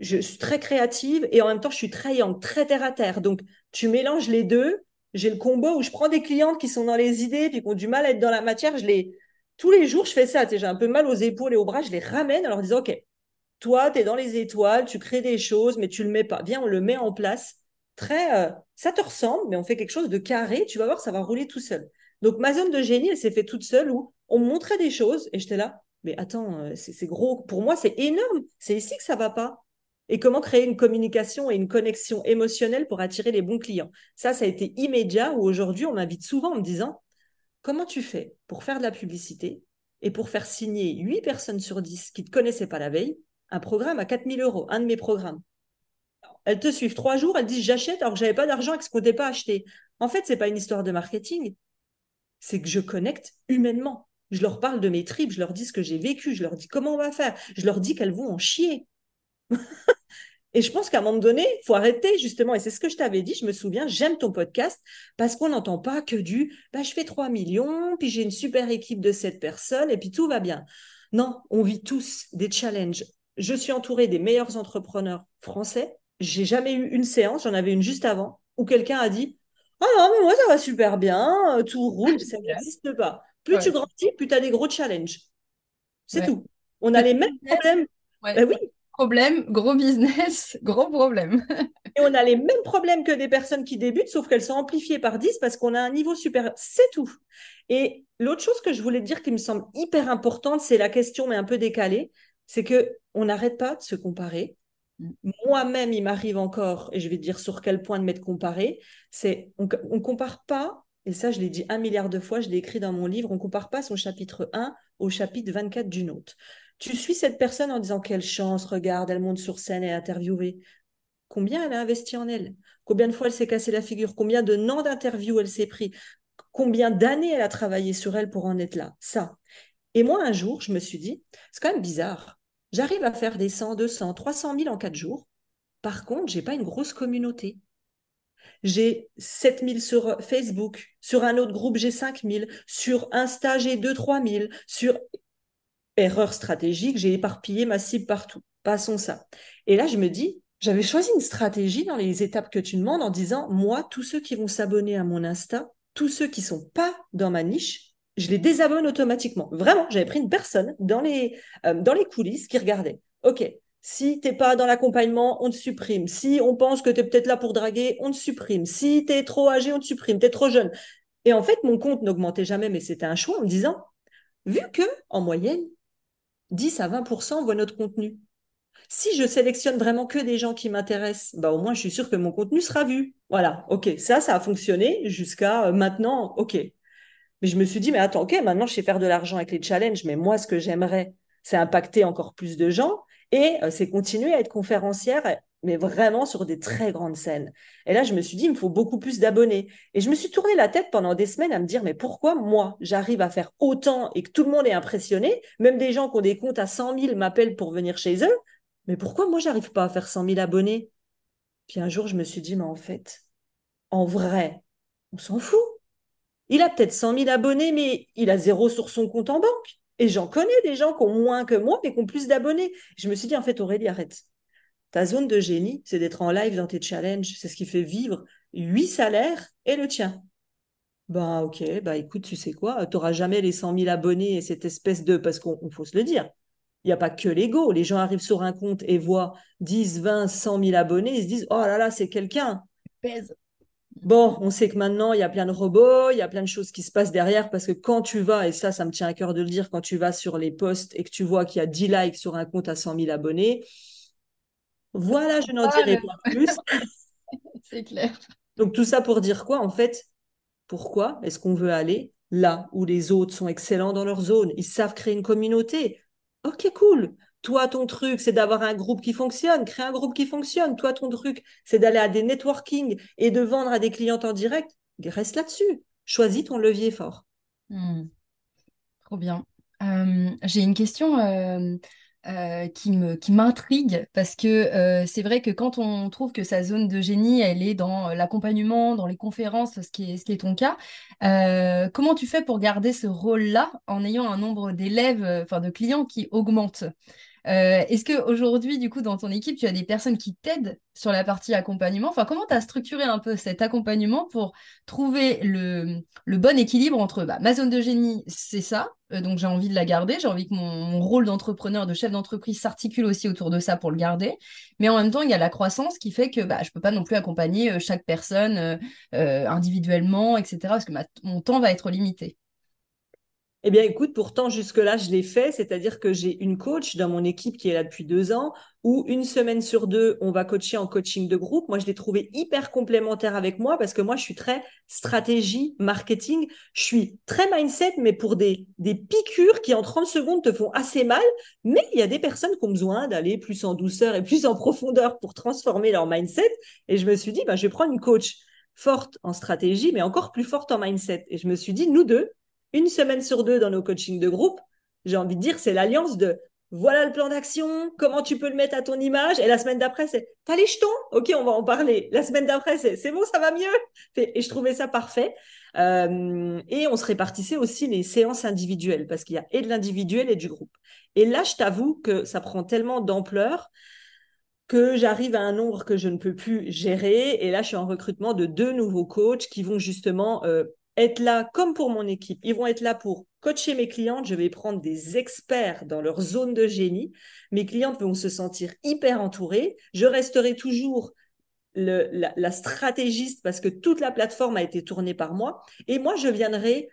[SPEAKER 2] je suis très créative et en même temps, je suis très yang, très terre à terre. Donc, tu mélanges les deux. J'ai le combo où je prends des clientes qui sont dans les idées puis qui ont du mal à être dans la matière. Je les tous les jours, je fais ça. J'ai un peu mal aux épaules et aux bras. Je les ramène en leur disant, OK, toi, tu es dans les étoiles, tu crées des choses, mais tu le mets pas. Viens, on le met en place. Très, euh, ça te ressemble, mais on fait quelque chose de carré. Tu vas voir, ça va rouler tout seul. Donc, ma zone de génie, elle s'est faite toute seule où on me montrait des choses et j'étais là. Mais attends, euh, c'est gros. Pour moi, c'est énorme. C'est ici que ça va pas. Et comment créer une communication et une connexion émotionnelle pour attirer les bons clients? Ça, ça a été immédiat où aujourd'hui, on m'invite souvent en me disant comment tu fais pour faire de la publicité et pour faire signer 8 personnes sur 10 qui ne te connaissaient pas la veille un programme à 4000 euros, un de mes programmes. Elles te suivent trois jours, elles disent j'achète alors que j'avais pas d'argent et que ce qu'on pas acheté. En fait, c'est pas une histoire de marketing. C'est que je connecte humainement. Je leur parle de mes tripes, je leur dis ce que j'ai vécu, je leur dis comment on va faire, je leur dis qu'elles vont en chier. et je pense qu'à un moment donné, il faut arrêter justement, et c'est ce que je t'avais dit, je me souviens, j'aime ton podcast parce qu'on n'entend pas que du bah, je fais 3 millions, puis j'ai une super équipe de 7 personnes, et puis tout va bien. Non, on vit tous des challenges. Je suis entourée des meilleurs entrepreneurs français. J'ai jamais eu une séance, j'en avais une juste avant, où quelqu'un a dit Ah non, mais moi ça va super bien, tout roule, ça n'existe pas. Plus tu grandis, plus tu as des gros challenges. C'est tout. On a les mêmes problèmes.
[SPEAKER 1] Ben oui. Problème, gros business, gros problème.
[SPEAKER 2] Et on a les mêmes problèmes que des personnes qui débutent, sauf qu'elles sont amplifiées par 10 parce qu'on a un niveau supérieur. C'est tout. Et l'autre chose que je voulais dire qui me semble hyper importante, c'est la question, mais un peu décalée, c'est que on n'arrête pas de se comparer. Mm. Moi-même, il m'arrive encore, et je vais te dire sur quel point de m'être comparé, c'est on ne compare pas, et ça je l'ai dit un milliard de fois, je l'ai écrit dans mon livre, on ne compare pas son chapitre 1 au chapitre 24 d'une autre. Tu suis cette personne en disant quelle chance, regarde, elle monte sur scène et est interviewée. Combien elle a investi en elle? Combien de fois elle s'est cassé la figure? Combien de noms d'interviews elle s'est pris? Combien d'années elle a travaillé sur elle pour en être là? Ça. Et moi, un jour, je me suis dit, c'est quand même bizarre. J'arrive à faire des 100, 200, 300 000 en quatre jours. Par contre, j'ai pas une grosse communauté. J'ai 7000 sur Facebook, sur un autre groupe, j'ai 5000, sur Insta, j'ai 2 3000, sur erreur stratégique, j'ai éparpillé ma cible partout. Passons ça. Et là, je me dis, j'avais choisi une stratégie dans les étapes que tu demandes en disant, moi, tous ceux qui vont s'abonner à mon Insta, tous ceux qui sont pas dans ma niche, je les désabonne automatiquement. Vraiment, j'avais pris une personne dans les, euh, dans les coulisses qui regardait. OK, si t'es pas dans l'accompagnement, on te supprime. Si on pense que tu es peut-être là pour draguer, on te supprime. Si tu es trop âgé, on te supprime. Tu es trop jeune. Et en fait, mon compte n'augmentait jamais, mais c'était un choix en me disant, vu que, en moyenne, 10 à 20% voient notre contenu. Si je sélectionne vraiment que des gens qui m'intéressent, bah au moins je suis sûre que mon contenu sera vu. Voilà, ok, ça, ça a fonctionné jusqu'à euh, maintenant, ok. Mais je me suis dit, mais attends, ok, maintenant je sais faire de l'argent avec les challenges, mais moi, ce que j'aimerais, c'est impacter encore plus de gens et euh, c'est continuer à être conférencière, mais vraiment sur des très grandes scènes. Et là, je me suis dit, il me faut beaucoup plus d'abonnés. Et je me suis tourné la tête pendant des semaines à me dire, mais pourquoi moi, j'arrive à faire autant et que tout le monde est impressionné, même des gens qui ont des comptes à 100 000 m'appellent pour venir chez eux, mais pourquoi moi, j'arrive pas à faire 100 000 abonnés? Puis un jour, je me suis dit, mais en fait, en vrai, on s'en fout. Il a peut-être 100 000 abonnés, mais il a zéro sur son compte en banque. Et j'en connais des gens qui ont moins que moi, mais qui ont plus d'abonnés. Je me suis dit, en fait, Aurélie, arrête. Ta zone de génie, c'est d'être en live dans tes challenges. C'est ce qui fait vivre huit salaires et le tien. Ben, ok, bah écoute, tu sais quoi, tu n'auras jamais les 100 000 abonnés et cette espèce de. Parce qu'on faut se le dire, il n'y a pas que l'ego. Les gens arrivent sur un compte et voient 10, 20, 100 000 abonnés, ils se disent, oh là là, c'est quelqu'un. Pèse. Bon, on sait que maintenant, il y a plein de robots, il y a plein de choses qui se passent derrière parce que quand tu vas, et ça, ça me tient à cœur de le dire, quand tu vas sur les posts et que tu vois qu'il y a 10 likes sur un compte à 100 000 abonnés, voilà, je n'en dirai pas plus.
[SPEAKER 1] C'est clair.
[SPEAKER 2] Donc, tout ça pour dire quoi, en fait? Pourquoi est-ce qu'on veut aller là où les autres sont excellents dans leur zone? Ils savent créer une communauté. Ok, cool. Toi, ton truc, c'est d'avoir un groupe qui fonctionne, créer un groupe qui fonctionne. Toi, ton truc, c'est d'aller à des networking et de vendre à des clients en direct. Reste là-dessus. Choisis ton levier fort.
[SPEAKER 1] Hmm. Trop bien. Euh, j'ai une question euh, euh, qui qui m'intrigue parce que c'est vrai que quand on trouve que sa zone de génie, elle est dans l'accompagnement, dans les conférences, ce qui est, ce qui est ton cas, comment tu fais pour garder ce rôle-là en ayant un nombre d'élèves, enfin de clients qui augmente? Euh, est-ce qu'aujourd'hui, du coup, dans ton équipe, tu as des personnes qui t'aident sur la partie accompagnement? Enfin, comment tu as structuré un peu cet accompagnement pour trouver le, bon équilibre entre bah, ma zone de génie, c'est ça, euh, donc j'ai envie de la garder, j'ai envie que mon, rôle d'entrepreneur, de chef d'entreprise s'articule aussi autour de ça pour le garder, mais en même temps, il y a la croissance qui fait que bah, je ne peux pas non plus accompagner euh, chaque personne individuellement, etc., parce que mon temps va être limité.
[SPEAKER 2] Eh bien, écoute, pourtant, jusque-là, je l'ai fait, c'est-à-dire que j'ai une coach dans mon équipe qui est là depuis deux ans, où une semaine sur deux, on va coacher en coaching de groupe. Moi, je l'ai trouvé hyper complémentaire avec moi parce que moi, je suis très stratégie, marketing. Je suis très mindset, mais pour des, des piqûres qui, en 30 secondes, te font assez mal. Mais il y a des personnes qui ont besoin d'aller plus en douceur et plus en profondeur pour transformer leur mindset. Et je me suis dit, bah, je vais prendre une coach forte en stratégie, mais encore plus forte en mindset. Et je me suis dit, nous deux, une semaine sur deux dans nos coachings de groupe, j'ai envie de dire, c'est l'alliance de voilà le plan d'action, comment tu peux le mettre à ton image. Et la semaine d'après, c'est t'as les jetons? Ok, on va en parler. La semaine d'après, c'est c'est bon, ça va mieux? Et je trouvais ça parfait. Euh, et on se répartissait aussi les séances individuelles parce qu'il y a et de l'individuel et du groupe. Et là, je t'avoue que ça prend tellement d'ampleur que j'arrive à un nombre que je ne peux plus gérer. Et là, je suis en recrutement de deux nouveaux coachs qui vont justement euh, être là comme pour mon équipe. Ils vont être là pour coacher mes clientes. Je vais prendre des experts dans leur zone de génie. Mes clientes vont se sentir hyper entourées. Je resterai toujours la, stratégiste parce que toute la plateforme a été tournée par moi. Et moi, je viendrai,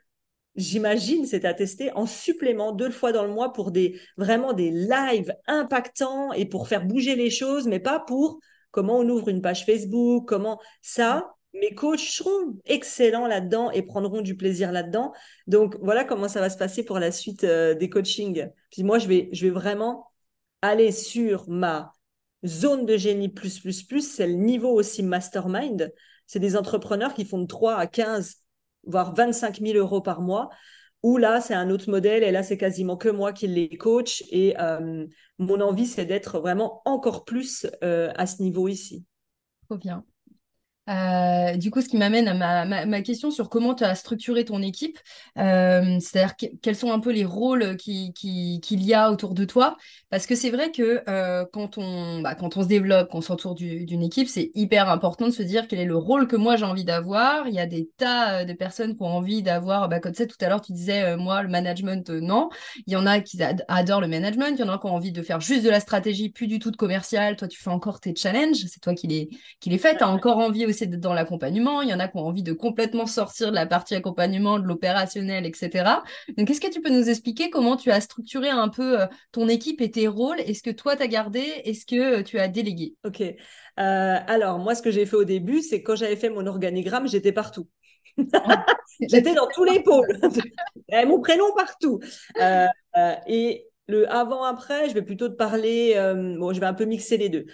[SPEAKER 2] j'imagine, c'est à tester, en supplément deux fois dans le mois pour des vraiment des lives impactants et pour faire bouger les choses, mais pas pour comment on ouvre une page Facebook, comment ça, mes coachs seront excellents là-dedans et prendront du plaisir là-dedans. Donc voilà comment ça va se passer pour la suite euh, des coachings. Puis moi, je vais, je vais vraiment aller sur ma zone de génie plus, plus, plus. C'est le niveau aussi mastermind. C'est des entrepreneurs qui font de 3 à 15, voire 25 000 euros par mois. Ou là, c'est un autre modèle et là, c'est quasiment que moi qui les coach. Et euh, mon envie, c'est d'être vraiment encore plus euh, à ce niveau ici.
[SPEAKER 1] Trop bien. Euh, du coup, ce qui m'amène à ma, ma, question sur comment tu as structuré ton équipe, euh, c'est-à-dire quels sont un peu les rôles qu'il qui, y a autour de toi, parce que c'est vrai que euh, quand, on, bah, quand on se développe, qu'on s'entoure d'une équipe, c'est hyper important de se dire quel est le rôle que moi j'ai envie d'avoir. Il y a des tas de personnes qui ont envie d'avoir, bah, comme ça tout à l'heure tu disais, moi le management, non. Il y en a qui adorent le management, il y en a qui ont envie de faire juste de la stratégie, plus du tout de commercial. Toi, tu fais encore tes challenges, c'est toi qui les, qui les fais, tu as encore envie aussi d'être dans l'accompagnement, il y en a qui ont envie de complètement sortir de la partie accompagnement, de l'opérationnel, etc. Donc, est-ce que tu peux nous expliquer comment tu as structuré un peu euh, ton équipe et tes rôles? Est-ce que toi, tu as gardé? Est-ce que euh, tu as délégué?
[SPEAKER 2] Ok. Euh, alors, moi, ce que j'ai fait au début, c'est quand j'avais fait mon organigramme, j'étais partout. j'étais dans tous les pôles. mon prénom partout. et le avant-après, je vais plutôt te parler, bon, je vais un peu mixer les deux.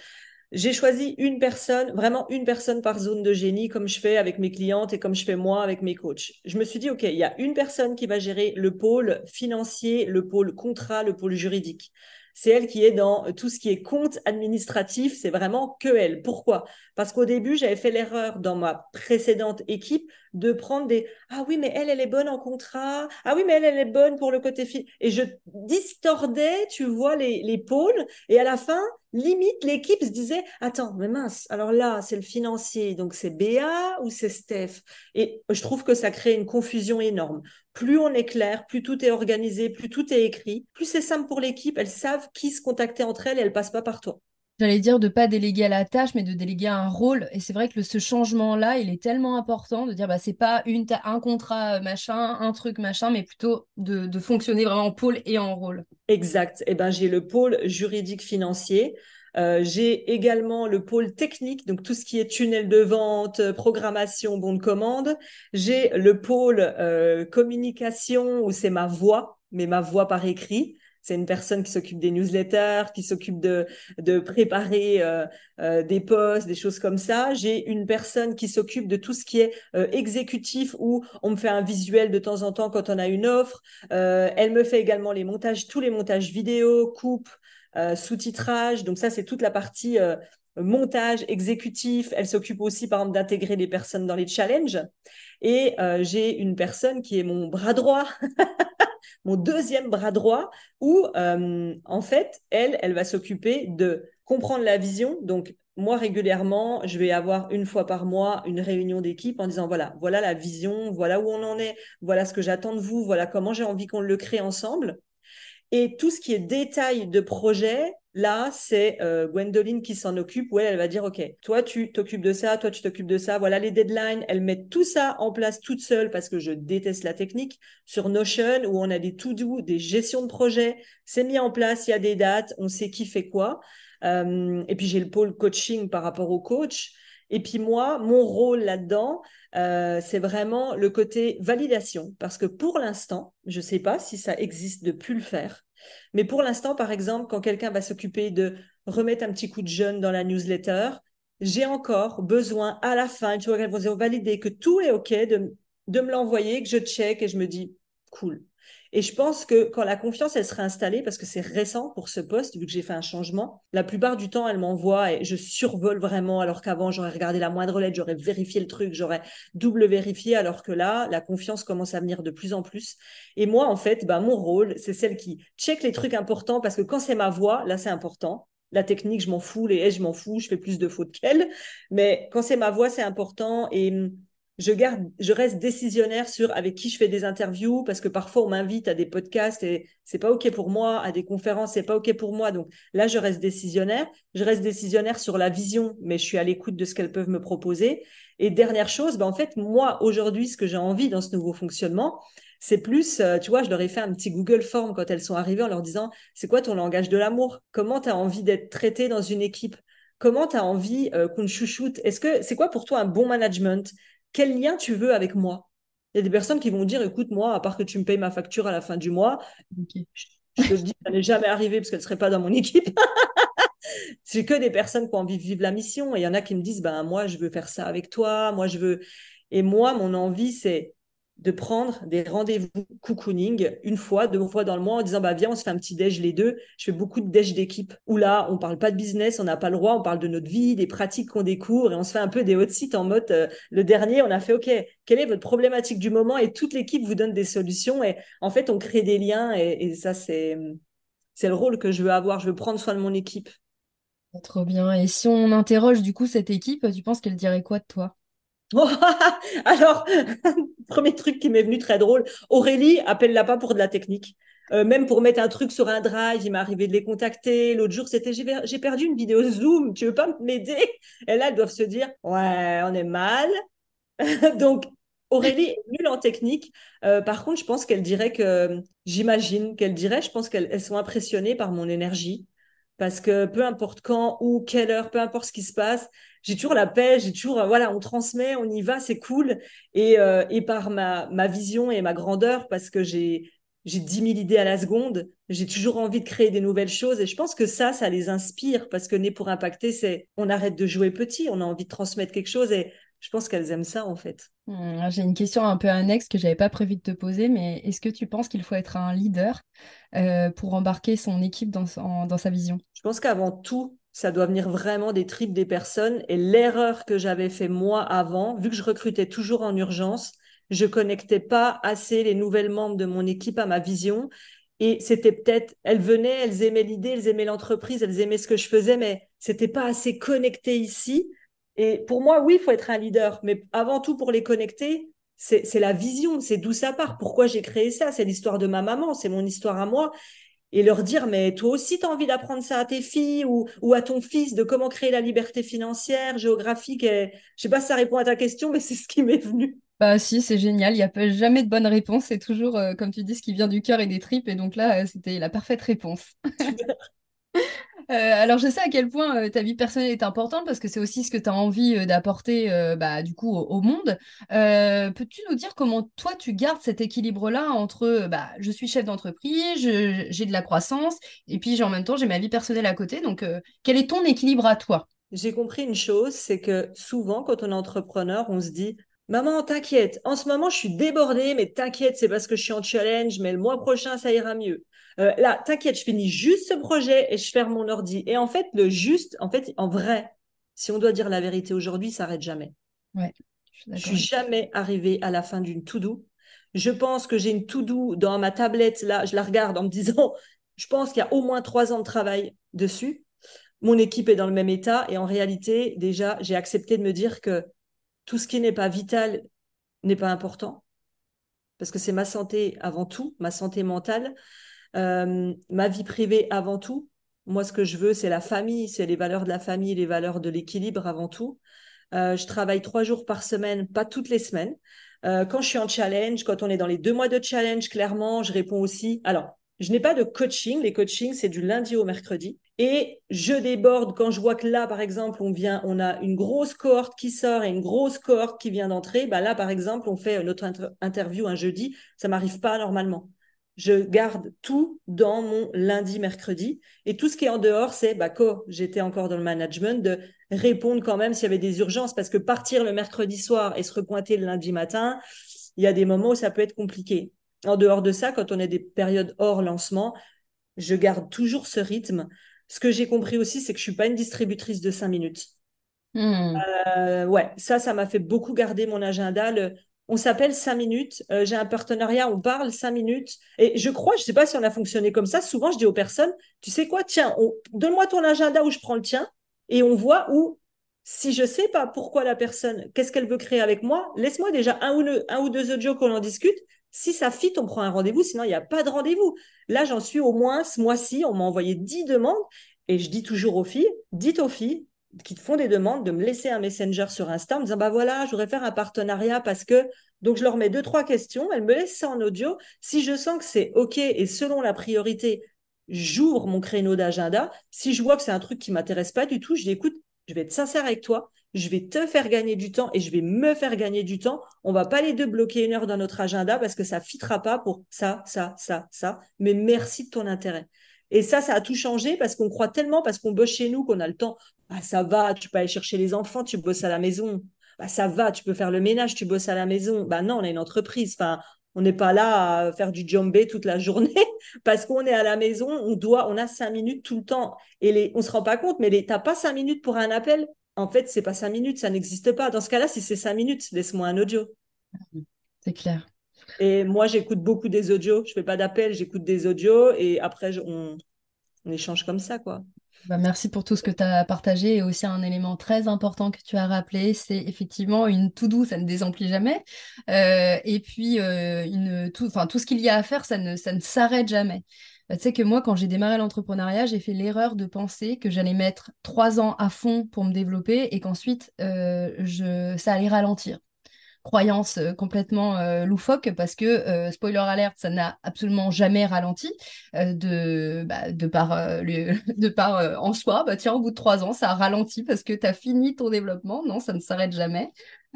[SPEAKER 2] J'ai choisi une personne, vraiment une personne par zone de génie, comme je fais avec mes clientes et comme je fais moi avec mes coachs. Je me suis dit, OK, il y a une personne qui va gérer le pôle financier, le pôle contrat, le pôle juridique. C'est elle qui est dans tout ce qui est compte administratif, c'est vraiment que elle. Pourquoi? Parce qu'au début, j'avais fait l'erreur dans ma précédente équipe de prendre des ah oui mais elle elle est bonne en contrat. Ah oui mais elle elle est bonne pour le côté fi et je distordais tu vois les, les pôles. Et à la fin limite l'équipe se disait attends mais mince alors là c'est le financier donc c'est Béa ou c'est Steph? Et je trouve que ça crée une confusion énorme. Plus on est clair plus tout est organisé plus tout est écrit. Plus c'est simple pour l'équipe elles savent qui se contacter entre elles et elles passent pas par toi
[SPEAKER 1] J'allais dire de pas déléguer à la tâche, mais de déléguer un rôle. Et c'est vrai que ce changement-là, il est tellement important de dire, bah, c'est pas un contrat euh, machin, un truc machin, mais plutôt de, fonctionner vraiment en pôle et en rôle.
[SPEAKER 2] Exact. Et eh ben, j'ai le pôle juridique financier. Euh, j'ai également le pôle technique, donc tout ce qui est tunnel de vente, programmation, bon de commande. J'ai le pôle euh, communication où c'est ma voix, mais ma voix par écrit. C'est une personne qui s'occupe des newsletters, qui s'occupe de, de préparer euh, euh, des posts, des choses comme ça. J'ai une personne qui s'occupe de tout ce qui est euh, exécutif où on me fait un visuel de temps en temps quand on a une offre. elle me fait également les montages, tous les montages vidéo, coupe, sous-titrage. Donc ça, c'est toute la partie montage exécutif. Elle s'occupe aussi, par exemple, d'intégrer les personnes dans les challenges. Et j'ai une personne qui est mon bras droit mon deuxième bras droit, où euh, en fait, elle, elle va s'occuper de comprendre la vision. Donc, moi, régulièrement, je vais avoir une fois par mois une réunion d'équipe en disant, voilà, voilà la vision, voilà où on en est, voilà ce que j'attends de vous, voilà comment j'ai envie qu'on le crée ensemble. Et tout ce qui est détail de projet, Là, c'est euh, Gwendoline qui s'en occupe, où elle, va dire, OK, toi, tu t'occupes de ça, toi, tu t'occupes de ça, voilà les deadlines. Elle met tout ça en place toute seule parce que je déteste la technique. Sur Notion, où on a des to-do, des gestions de projet, c'est mis en place, il y a des dates, on sait qui fait quoi. Euh, et puis, j'ai le pôle coaching par rapport au coach. Et puis moi, mon rôle là-dedans, euh, c'est vraiment le côté validation. Parce que pour l'instant, je ne sais pas si ça existe de plus le faire, mais pour l'instant, par exemple, quand quelqu'un va s'occuper de remettre un petit coup de jeûne dans la newsletter, j'ai encore besoin à la fin, tu vois, valider que tout est OK, de, de me l'envoyer, que je check et je me dis, cool. Et je pense que quand la confiance, elle sera installée, parce que c'est récent pour ce poste, vu que j'ai fait un changement, la plupart du temps, elle m'envoie et je survole vraiment, alors qu'avant, j'aurais regardé la moindre lettre, j'aurais vérifié le truc, j'aurais double vérifié, alors que là, la confiance commence à venir de plus en plus. Et moi, en fait, bah, mon rôle, c'est celle qui check les trucs importants, parce que quand c'est ma voix, là, c'est important. La technique, je m'en fous, les S, je m'en fous, je fais plus de fautes qu'elle. Mais quand c'est ma voix, c'est important. Et je garde, je reste décisionnaire sur avec qui je fais des interviews parce que parfois on m'invite à des podcasts et c'est pas ok pour moi, à des conférences c'est pas ok pour moi. Donc là, je reste décisionnaire. Je reste décisionnaire sur la vision, mais je suis à l'écoute de ce qu'elles peuvent me proposer. Et dernière chose, ben en fait, moi aujourd'hui, ce que j'ai envie dans ce nouveau fonctionnement, c'est plus, euh, tu vois, je leur ai fait un petit Google Form quand elles sont arrivées en leur disant, c'est quoi ton langage de l'amour? Comment tu as envie d'être traité dans une équipe? Comment tu as envie euh, qu'on te chouchoute? Est-ce que c'est quoi pour toi un bon management? Quel lien tu veux avec moi? Il y a des personnes qui vont dire, écoute, moi, à part que tu me payes ma facture à la fin du mois, je, te dis, ça n'est jamais arrivé parce qu'elle ne serait pas dans mon équipe. c'est que des personnes qui ont envie de vivre la mission. Et il y en a qui me disent, ben, moi, je veux faire ça avec toi, moi, je veux. Et moi, mon envie, c'est de prendre des rendez-vous cocooning une fois, deux fois dans le mois en disant bah viens on se fait un petit déj les deux. Je fais beaucoup de déj d'équipe où là on parle pas de business, on n'a pas le droit, on parle de notre vie, des pratiques qu'on découvre et on se fait un peu des hot sites en mode euh, le dernier on a fait ok quelle est votre problématique du moment? Et toute l'équipe vous donne des solutions et en fait on crée des liens et, et ça c'est c'est le rôle que je veux avoir. Je veux prendre soin de mon équipe.
[SPEAKER 1] Trop bien. Et si on interroge du coup cette équipe, tu penses qu'elle dirait quoi de toi?
[SPEAKER 2] Alors, premier truc qui m'est venu très drôle, Aurélie, appelle-la pas pour de la technique. Euh, même pour mettre un truc sur un drive, il m'est arrivé de les contacter. L'autre jour, c'était j'ai perdu une vidéo Zoom, tu veux pas m'aider? Et là, elles doivent se dire ouais, on est mal. Donc, Aurélie est nulle en technique. Euh, par contre, je pense qu'elle dirait que j'imagine qu'elle dirait, je pense qu'elles sont impressionnées par mon énergie parce que peu importe quand, ou quelle heure, peu importe ce qui se passe, j'ai toujours la paix, j'ai toujours, euh, voilà, on transmet, on y va, c'est cool. Et, euh, et par ma, ma vision et ma grandeur, parce que j'ai j'ai 10 000 idées à la seconde, j'ai toujours envie de créer des nouvelles choses. Et je pense que ça, ça les inspire, parce que Né pour impacter, c'est on arrête de jouer petit, on a envie de transmettre quelque chose. Et je pense qu'elles aiment ça, en fait.
[SPEAKER 1] Hmm, j'ai une question un peu annexe que j'avais pas prévu de te poser, mais est-ce que tu penses qu'il faut être un leader euh, pour embarquer son équipe dans, dans sa vision?
[SPEAKER 2] Je pense qu'avant tout, ça doit venir vraiment des tripes des personnes. Et l'erreur que j'avais fait moi avant, vu que je recrutais toujours en urgence, je connectais pas assez les nouvelles membres de mon équipe à ma vision. Et c'était peut-être, elles venaient, elles aimaient l'idée, elles aimaient l'entreprise, elles aimaient ce que je faisais, mais c'était pas assez connecté ici. Et pour moi, oui, il faut être un leader, mais avant tout pour les connecter, c'est la vision, c'est d'où ça part. Pourquoi j'ai créé ça? C'est l'histoire de ma maman, c'est mon histoire à moi et leur dire, mais toi aussi, tu as envie d'apprendre ça à tes filles ou, ou à ton fils, de comment créer la liberté financière, géographique. Et... Je sais pas si ça répond à ta question, mais c'est ce qui m'est venu.
[SPEAKER 1] Bah si, c'est génial. Il n'y a jamais de bonne réponse. C'est toujours, euh, comme tu dis, ce qui vient du cœur et des tripes. Et donc là, euh, c'était la parfaite réponse. Euh, alors, je sais à quel point euh, ta vie personnelle est importante parce que c'est aussi ce que tu as envie euh, d'apporter bah, du coup au, monde. Peux-tu nous dire comment toi tu gardes cet équilibre-là entre bah, je suis chef d'entreprise, j'ai de la croissance et puis en même temps j'ai ma vie personnelle à côté. Donc, quel est ton équilibre à toi?
[SPEAKER 2] J'ai compris une chose, c'est que souvent quand on est entrepreneur, on se dit Maman, t'inquiète, en ce moment je suis débordée, mais t'inquiète, c'est parce que je suis en challenge, mais le mois prochain ça ira mieux. Euh, là, t'inquiète, je finis juste ce projet et je ferme mon ordi. Et en fait, le juste, en fait, en vrai, si on doit dire la vérité aujourd'hui, ça n'arrête jamais.
[SPEAKER 1] Ouais,
[SPEAKER 2] je suis, suis jamais arrivée à la fin d'une to-do. Je pense que j'ai une to-do dans ma tablette, là, je la regarde en me disant, je pense qu'il y a au moins trois ans de travail dessus. Mon équipe est dans le même état et en réalité, déjà, j'ai accepté de me dire que tout ce qui n'est pas vital n'est pas important parce que c'est ma santé avant tout, ma santé mentale. Euh, ma vie privée avant tout. Moi, ce que je veux, c'est la famille, c'est les valeurs de la famille, les valeurs de l'équilibre avant tout. Euh, je travaille trois jours par semaine, pas toutes les semaines. Euh, quand je suis en challenge, quand on est dans les deux mois de challenge, clairement, je réponds aussi. Alors, je n'ai pas de coaching. Les coachings, c'est du lundi au mercredi. Et je déborde quand je vois que là, par exemple, on vient, on a une grosse cohorte qui sort et une grosse cohorte qui vient d'entrer. Bah là, par exemple, on fait notre interview un jeudi. Ça m'arrive pas normalement je garde tout dans mon lundi, mercredi. Et tout ce qui est en dehors, c'est, bah, quand j'étais encore dans le management, de répondre quand même s'il y avait des urgences. Parce que partir le mercredi soir et se repointer le lundi matin, il y a des moments où ça peut être compliqué. En dehors de ça, quand on a des périodes hors lancement, je garde toujours ce rythme. Ce que j'ai compris aussi, c'est que je suis pas une distributrice de cinq minutes.
[SPEAKER 1] Hmm.
[SPEAKER 2] Euh, ouais, ça, ça m'a fait beaucoup garder mon agenda. On s'appelle cinq minutes. Euh, j'ai un partenariat, on parle cinq minutes. Et je crois, je sais pas si on a fonctionné comme ça. Souvent, je dis aux personnes, tu sais quoi, tiens, donne-moi ton agenda où je prends le tien et on voit où, si je sais pas pourquoi la personne, qu'est-ce qu'elle veut créer avec moi, laisse-moi déjà un ou, un ou deux audios qu'on en discute. Si ça fit, on prend un rendez-vous. Sinon, il n'y a pas de rendez-vous. Là, j'en suis au moins ce mois-ci. On m'a envoyé dix demandes. Et je dis toujours aux filles, dites aux filles, qui te font des demandes de me laisser un messenger sur Insta en me disant bah voilà, je voudrais faire un partenariat parce que donc je leur mets deux trois questions, elles me laissent ça en audio. Si je sens que c'est ok et selon la priorité, j'ouvre mon créneau d'agenda. Si je vois que c'est un truc qui m'intéresse pas du tout, je dis écoute, je vais être sincère avec toi, je vais te faire gagner du temps et je vais me faire gagner du temps. On va pas les deux bloquer une heure dans notre agenda parce que ça fitera pas pour ça, ça, ça, ça. Mais merci de ton intérêt. Et ça, ça a tout changé parce qu'on croit tellement, parce qu'on bosse chez nous, qu'on a le temps. Bah, ça va, tu peux aller chercher les enfants, tu bosses à la maison. Bah, ça va, tu peux faire le ménage, tu bosses à la maison. Bah, non, on est une entreprise. Enfin, on n'est pas là à faire du jambé toute la journée parce qu'on est à la maison, on doit, on a cinq minutes tout le temps. Et les, on se rend pas compte, mais tu n'as pas cinq minutes pour un appel? En fait, c'est pas cinq minutes, ça n'existe pas. Dans ce cas-là, si c'est cinq minutes, laisse-moi un audio.
[SPEAKER 1] C'est clair.
[SPEAKER 2] Et moi, j'écoute beaucoup des audios. Je fais pas d'appel, j'écoute des audios et après, on, échange comme ça, quoi.
[SPEAKER 1] Bah, merci pour tout ce que tu as partagé et aussi un élément très important que tu as rappelé, c'est effectivement une tout doux, ça ne désemplit jamais. Euh, et puis, euh, une, tout, tout ce qu'il y a à faire, ça ne, ça ne s'arrête jamais. Bah, tu sais que moi, quand j'ai démarré l'entrepreneuriat, j'ai fait l'erreur de penser que j'allais mettre trois ans à fond pour me développer et qu'ensuite, euh, ça allait ralentir croyance euh, complètement euh, loufoque parce que, euh, spoiler alert, ça n'a absolument jamais ralenti de, bah, de par en soi. Bah, tiens, au bout de trois ans, ça a ralenti parce que tu as fini ton développement. Non, ça ne s'arrête jamais.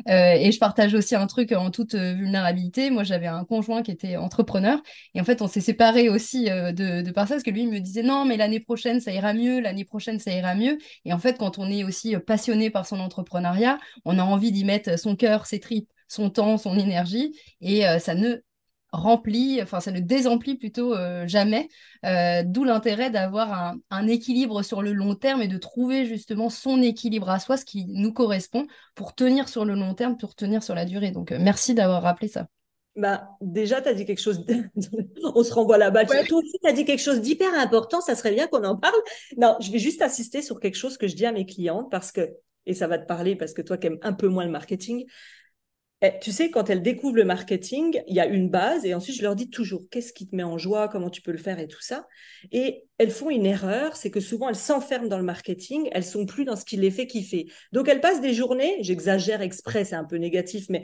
[SPEAKER 1] Et je partage aussi un truc en toute vulnérabilité. Moi, j'avais un conjoint qui était entrepreneur et en fait, on s'est séparés aussi de, de par ça parce que lui il me disait non, mais l'année prochaine ça ira mieux, l'année prochaine ça ira mieux. Et en fait, quand on est aussi passionné par son entrepreneuriat, on a envie d'y mettre son cœur, ses tripes, son temps, son énergie, et euh, ça ne remplit, enfin ça ne désemplit plutôt euh, jamais, euh, d'où l'intérêt d'avoir un, équilibre sur le long terme et de trouver justement son équilibre à soi, ce qui nous correspond pour tenir sur le long terme, pour tenir sur la durée. Donc merci d'avoir rappelé ça.
[SPEAKER 2] Bah, déjà, tu as dit quelque chose, on se renvoie là-bas. Toi aussi, tu as dit quelque chose d'hyper important, ça serait bien qu'on en parle. Non, je vais juste insister sur quelque chose que je dis à mes clientes parce que, et ça va te parler parce que toi qui aimes un peu moins le marketing, eh, tu sais, quand elles découvrent le marketing, il y a une base et ensuite je leur dis toujours qu'est-ce qui te met en joie, comment tu peux le faire et tout ça. Et elles font une erreur, c'est que souvent elles s'enferment dans le marketing, elles sont plus dans ce qui les fait kiffer. Donc elles passent des journées, j'exagère exprès, c'est un peu négatif, mais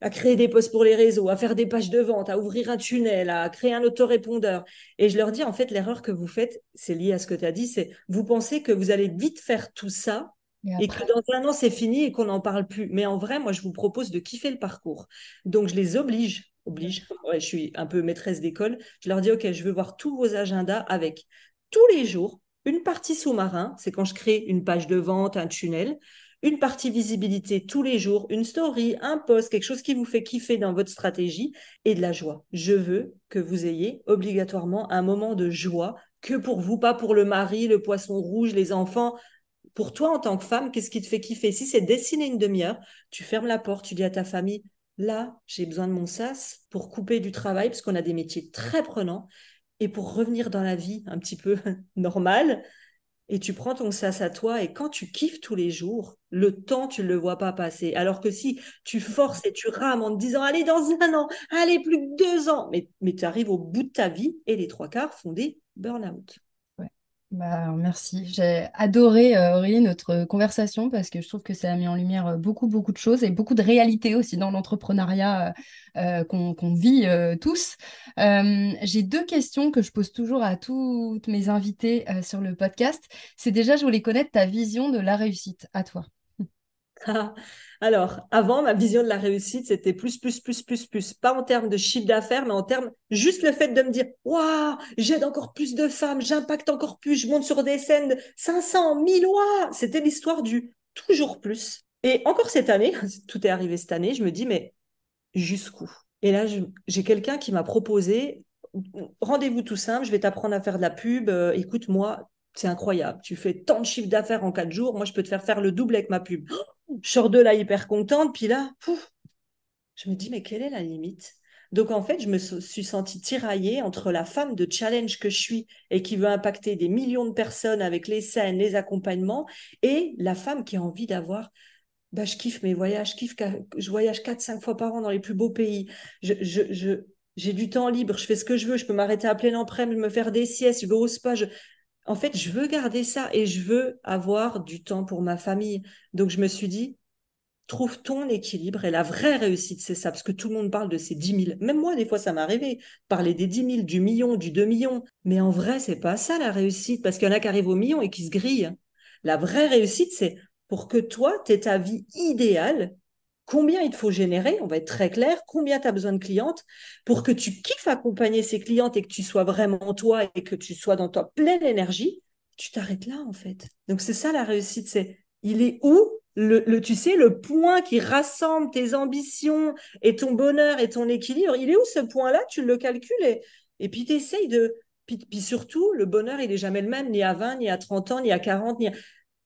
[SPEAKER 2] à créer des posts pour les réseaux, à faire des pages de vente, à ouvrir un tunnel, à créer un autorépondeur. Et je leur dis, en fait, l'erreur que vous faites, c'est lié à ce que tu as dit, c'est vous pensez que vous allez vite faire tout ça et, que dans un an, c'est fini et qu'on n'en parle plus. Mais en vrai, moi, je vous propose de kiffer le parcours. Donc, je les oblige, oblige, je suis un peu maîtresse d'école, je leur dis, OK, je veux voir tous vos agendas avec tous les jours une partie sous-marin, c'est quand je crée une page de vente, un tunnel, une partie visibilité tous les jours, une story, un post, quelque chose qui vous fait kiffer dans votre stratégie et de la joie. Je veux que vous ayez obligatoirement un moment de joie que pour vous, pas pour le mari, le poisson rouge, les enfants pour toi, en tant que femme, qu'est-ce qui te fait kiffer? Si c'est dessiner une demi-heure, tu fermes la porte, tu dis à ta famille, là, j'ai besoin de mon sas pour couper du travail, parce a des métiers très prenants, et pour revenir dans la vie un petit peu normale. Et tu prends ton sas à toi, et quand tu kiffes tous les jours, le temps, tu ne le vois pas passer. Alors que si tu forces et tu rames en te disant, allez, dans un an, allez, plus que deux ans, mais, mais tu arrives au bout de ta vie, et les trois quarts font des burn-out.
[SPEAKER 1] Bah, merci. J'ai adoré, euh, Aurélie, notre conversation parce que je trouve que ça a mis en lumière euh, beaucoup, beaucoup de choses et beaucoup de réalités aussi dans l'entrepreneuriat euh, qu'on vit tous. J'ai deux questions que je pose toujours à toutes mes invités sur le podcast. C'est déjà, je voulais connaître ta vision de la réussite à toi.
[SPEAKER 2] Alors, avant, ma vision de la réussite, c'était plus, plus, plus, plus, plus. Pas en termes de chiffre d'affaires, mais en termes juste le fait de me dire Waouh, j'aide encore plus de femmes, j'impacte encore plus, je monte sur des scènes de 500, 1000, waouh C'était l'histoire du toujours plus. Et encore cette année, tout est arrivé cette année, je me dis Mais jusqu'où? Et là, j'ai quelqu'un qui m'a proposé rendez-vous tout simple, je vais t'apprendre à faire de la pub. Euh, écoute, moi, c'est incroyable. Tu fais tant de chiffre d'affaires en quatre jours. Moi, je peux te faire faire le double avec ma pub. Je sors de là hyper contente. Puis là, je me dis, mais quelle est la limite? Donc en fait, je me suis sentie tiraillée entre la femme de challenge que je suis et qui veut impacter des millions de personnes avec les scènes, les accompagnements, et la femme qui a envie d'avoir bah, je kiffe mes voyages, je kiffe, je voyage 4-5 fois par an dans les plus beaux pays. J'ai du temps libre, je fais ce que je veux, je peux m'arrêter à plein empreinte, me faire des siestes, je vais au spa. En fait, je veux garder ça et je veux avoir du temps pour ma famille. Donc, je me suis dit, trouve ton équilibre et la vraie réussite, c'est ça, parce que tout le monde parle de ces 10 000. Même moi, des fois, ça m'est arrivé, parler des 10 000, du million, du 2 millions. Mais en vrai, c'est pas ça la réussite, parce qu'il y en a qui arrivent au million et qui se grillent. La vraie réussite, c'est pour que toi, tu ta vie idéale, combien il te faut générer, on va être très clair, combien tu as besoin de clientes pour que tu kiffes accompagner ces clientes et que tu sois vraiment toi et que tu sois dans ta pleine énergie, tu t'arrêtes là en fait. Donc c'est ça la réussite, c'est il est où le, tu sais, le point qui rassemble tes ambitions et ton bonheur et ton équilibre, il est où ce point-là? Tu le calcules et, puis tu essayes de... Puis, puis, surtout, le bonheur, il est jamais le même, ni à 20, ni à 30 ans, ni à 40, ni à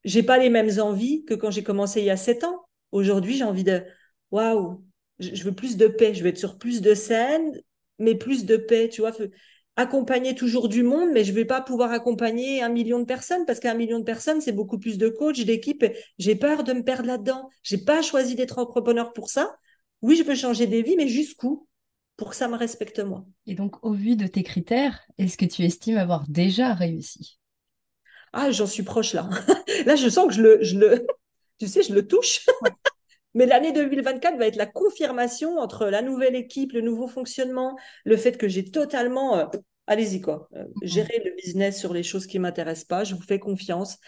[SPEAKER 2] j'ai pas les mêmes envies que quand j'ai commencé il y a sept ans. Aujourd'hui, j'ai envie de waouh, je veux plus de paix, je veux être sur plus de scènes, mais plus de paix, tu vois. Accompagner toujours du monde, mais je vais pas pouvoir accompagner un million de personnes parce qu'un million de personnes, c'est beaucoup plus de coachs, d'équipes. J'ai peur de me perdre là-dedans. J'ai pas choisi d'être entrepreneur pour ça. Oui, je veux changer des vies, mais jusqu'où Pour que ça me respecte moi?
[SPEAKER 1] Et donc, au vu de tes critères, est-ce que tu estimes avoir déjà réussi?
[SPEAKER 2] Ah, j'en suis proche là. là, je sens que je le, je le, tu sais, je le touche. Mais l'année 2024 va être la confirmation entre la nouvelle équipe, le nouveau fonctionnement, le fait que j'ai totalement, euh, allez-y quoi, euh, gérer le business sur les choses qui m'intéressent pas. Je vous fais confiance.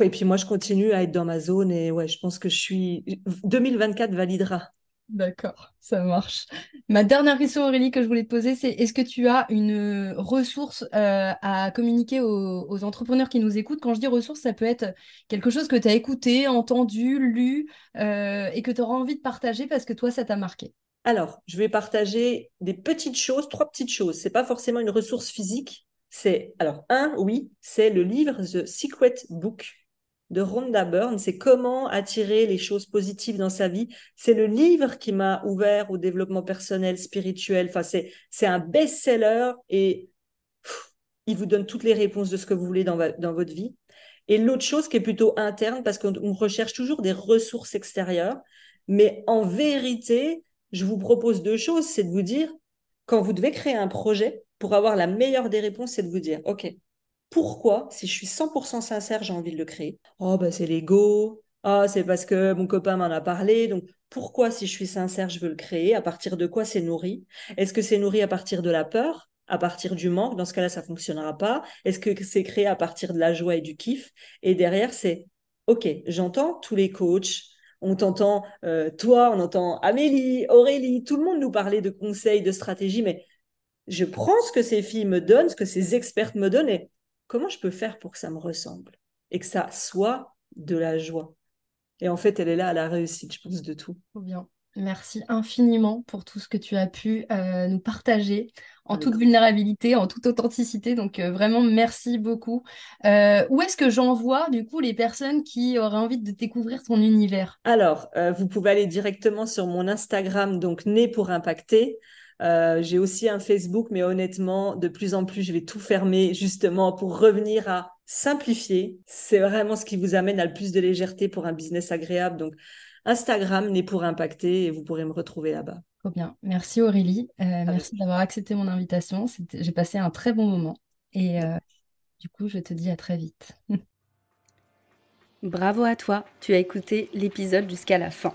[SPEAKER 2] Et puis moi, je continue à être dans ma zone et ouais, je pense que je suis 2024 validera.
[SPEAKER 1] D'accord, ça marche. Ma dernière question, Aurélie, que je voulais te poser, c'est est-ce que tu as une ressource euh, à communiquer aux, entrepreneurs qui nous écoutent? Quand je dis ressource, ça peut être quelque chose que tu as écouté, entendu, lu euh, et que tu auras envie de partager parce que toi, ça t'a marqué.
[SPEAKER 2] Alors, je vais partager des petites choses, trois petites choses. C'est pas forcément une ressource physique. C'est alors un, oui, c'est le livre The Secret Book de Rhonda Byrne, c'est comment attirer les choses positives dans sa vie. C'est le livre qui m'a ouvert au développement personnel, spirituel. Enfin, c'est, c'est un best-seller et il vous donne toutes les réponses de ce que vous voulez dans, dans votre vie. Et l'autre chose qui est plutôt interne, parce qu'on recherche toujours des ressources extérieures, mais en vérité, je vous propose deux choses, c'est de vous dire, quand vous devez créer un projet, pour avoir la meilleure des réponses, c'est de vous dire, OK, pourquoi, si je suis 100% sincère, j'ai envie de le créer? Oh, bah, c'est l'ego. Ah, c'est parce que mon copain m'en a parlé. Donc, pourquoi, si je suis sincère, je veux le créer? À partir de quoi c'est nourri? Est-ce que c'est nourri à partir de la peur? À partir du manque, dans ce cas-là, ça fonctionnera pas. Est-ce que c'est créé à partir de la joie et du kiff? Et derrière, c'est OK, j'entends tous les coachs, on t'entend euh, toi, on entend Amélie, Aurélie, tout le monde nous parler de conseils, de stratégies, mais je prends ce que ces filles me donnent, ce que ces expertes me donnent, comment je peux faire pour que ça me ressemble et que ça soit de la joie? Et en fait, elle est là à la réussite, je pense, de tout.
[SPEAKER 1] Bien. Merci infiniment pour tout ce que tu as pu euh, nous partager en toute vulnérabilité, en toute authenticité. Donc euh, vraiment, merci beaucoup. Euh, où est-ce que j'envoie du coup les personnes qui auraient envie de découvrir ton univers?
[SPEAKER 2] Alors, vous pouvez aller directement sur mon Instagram, donc Né pour impacter. Euh, j'ai aussi un Facebook, mais honnêtement, de plus en plus, je vais tout fermer justement pour revenir à simplifier. C'est vraiment ce qui vous amène à le plus de légèreté pour un business agréable. Donc, Instagram n'est pour impacter et vous pourrez me retrouver là-bas.
[SPEAKER 1] Trop bien. Merci Aurélie. Euh, merci d'avoir accepté mon invitation. J'ai passé un très bon moment. Et euh, du coup, je te dis à très vite. Bravo à toi. Tu as écouté l'épisode jusqu'à la fin.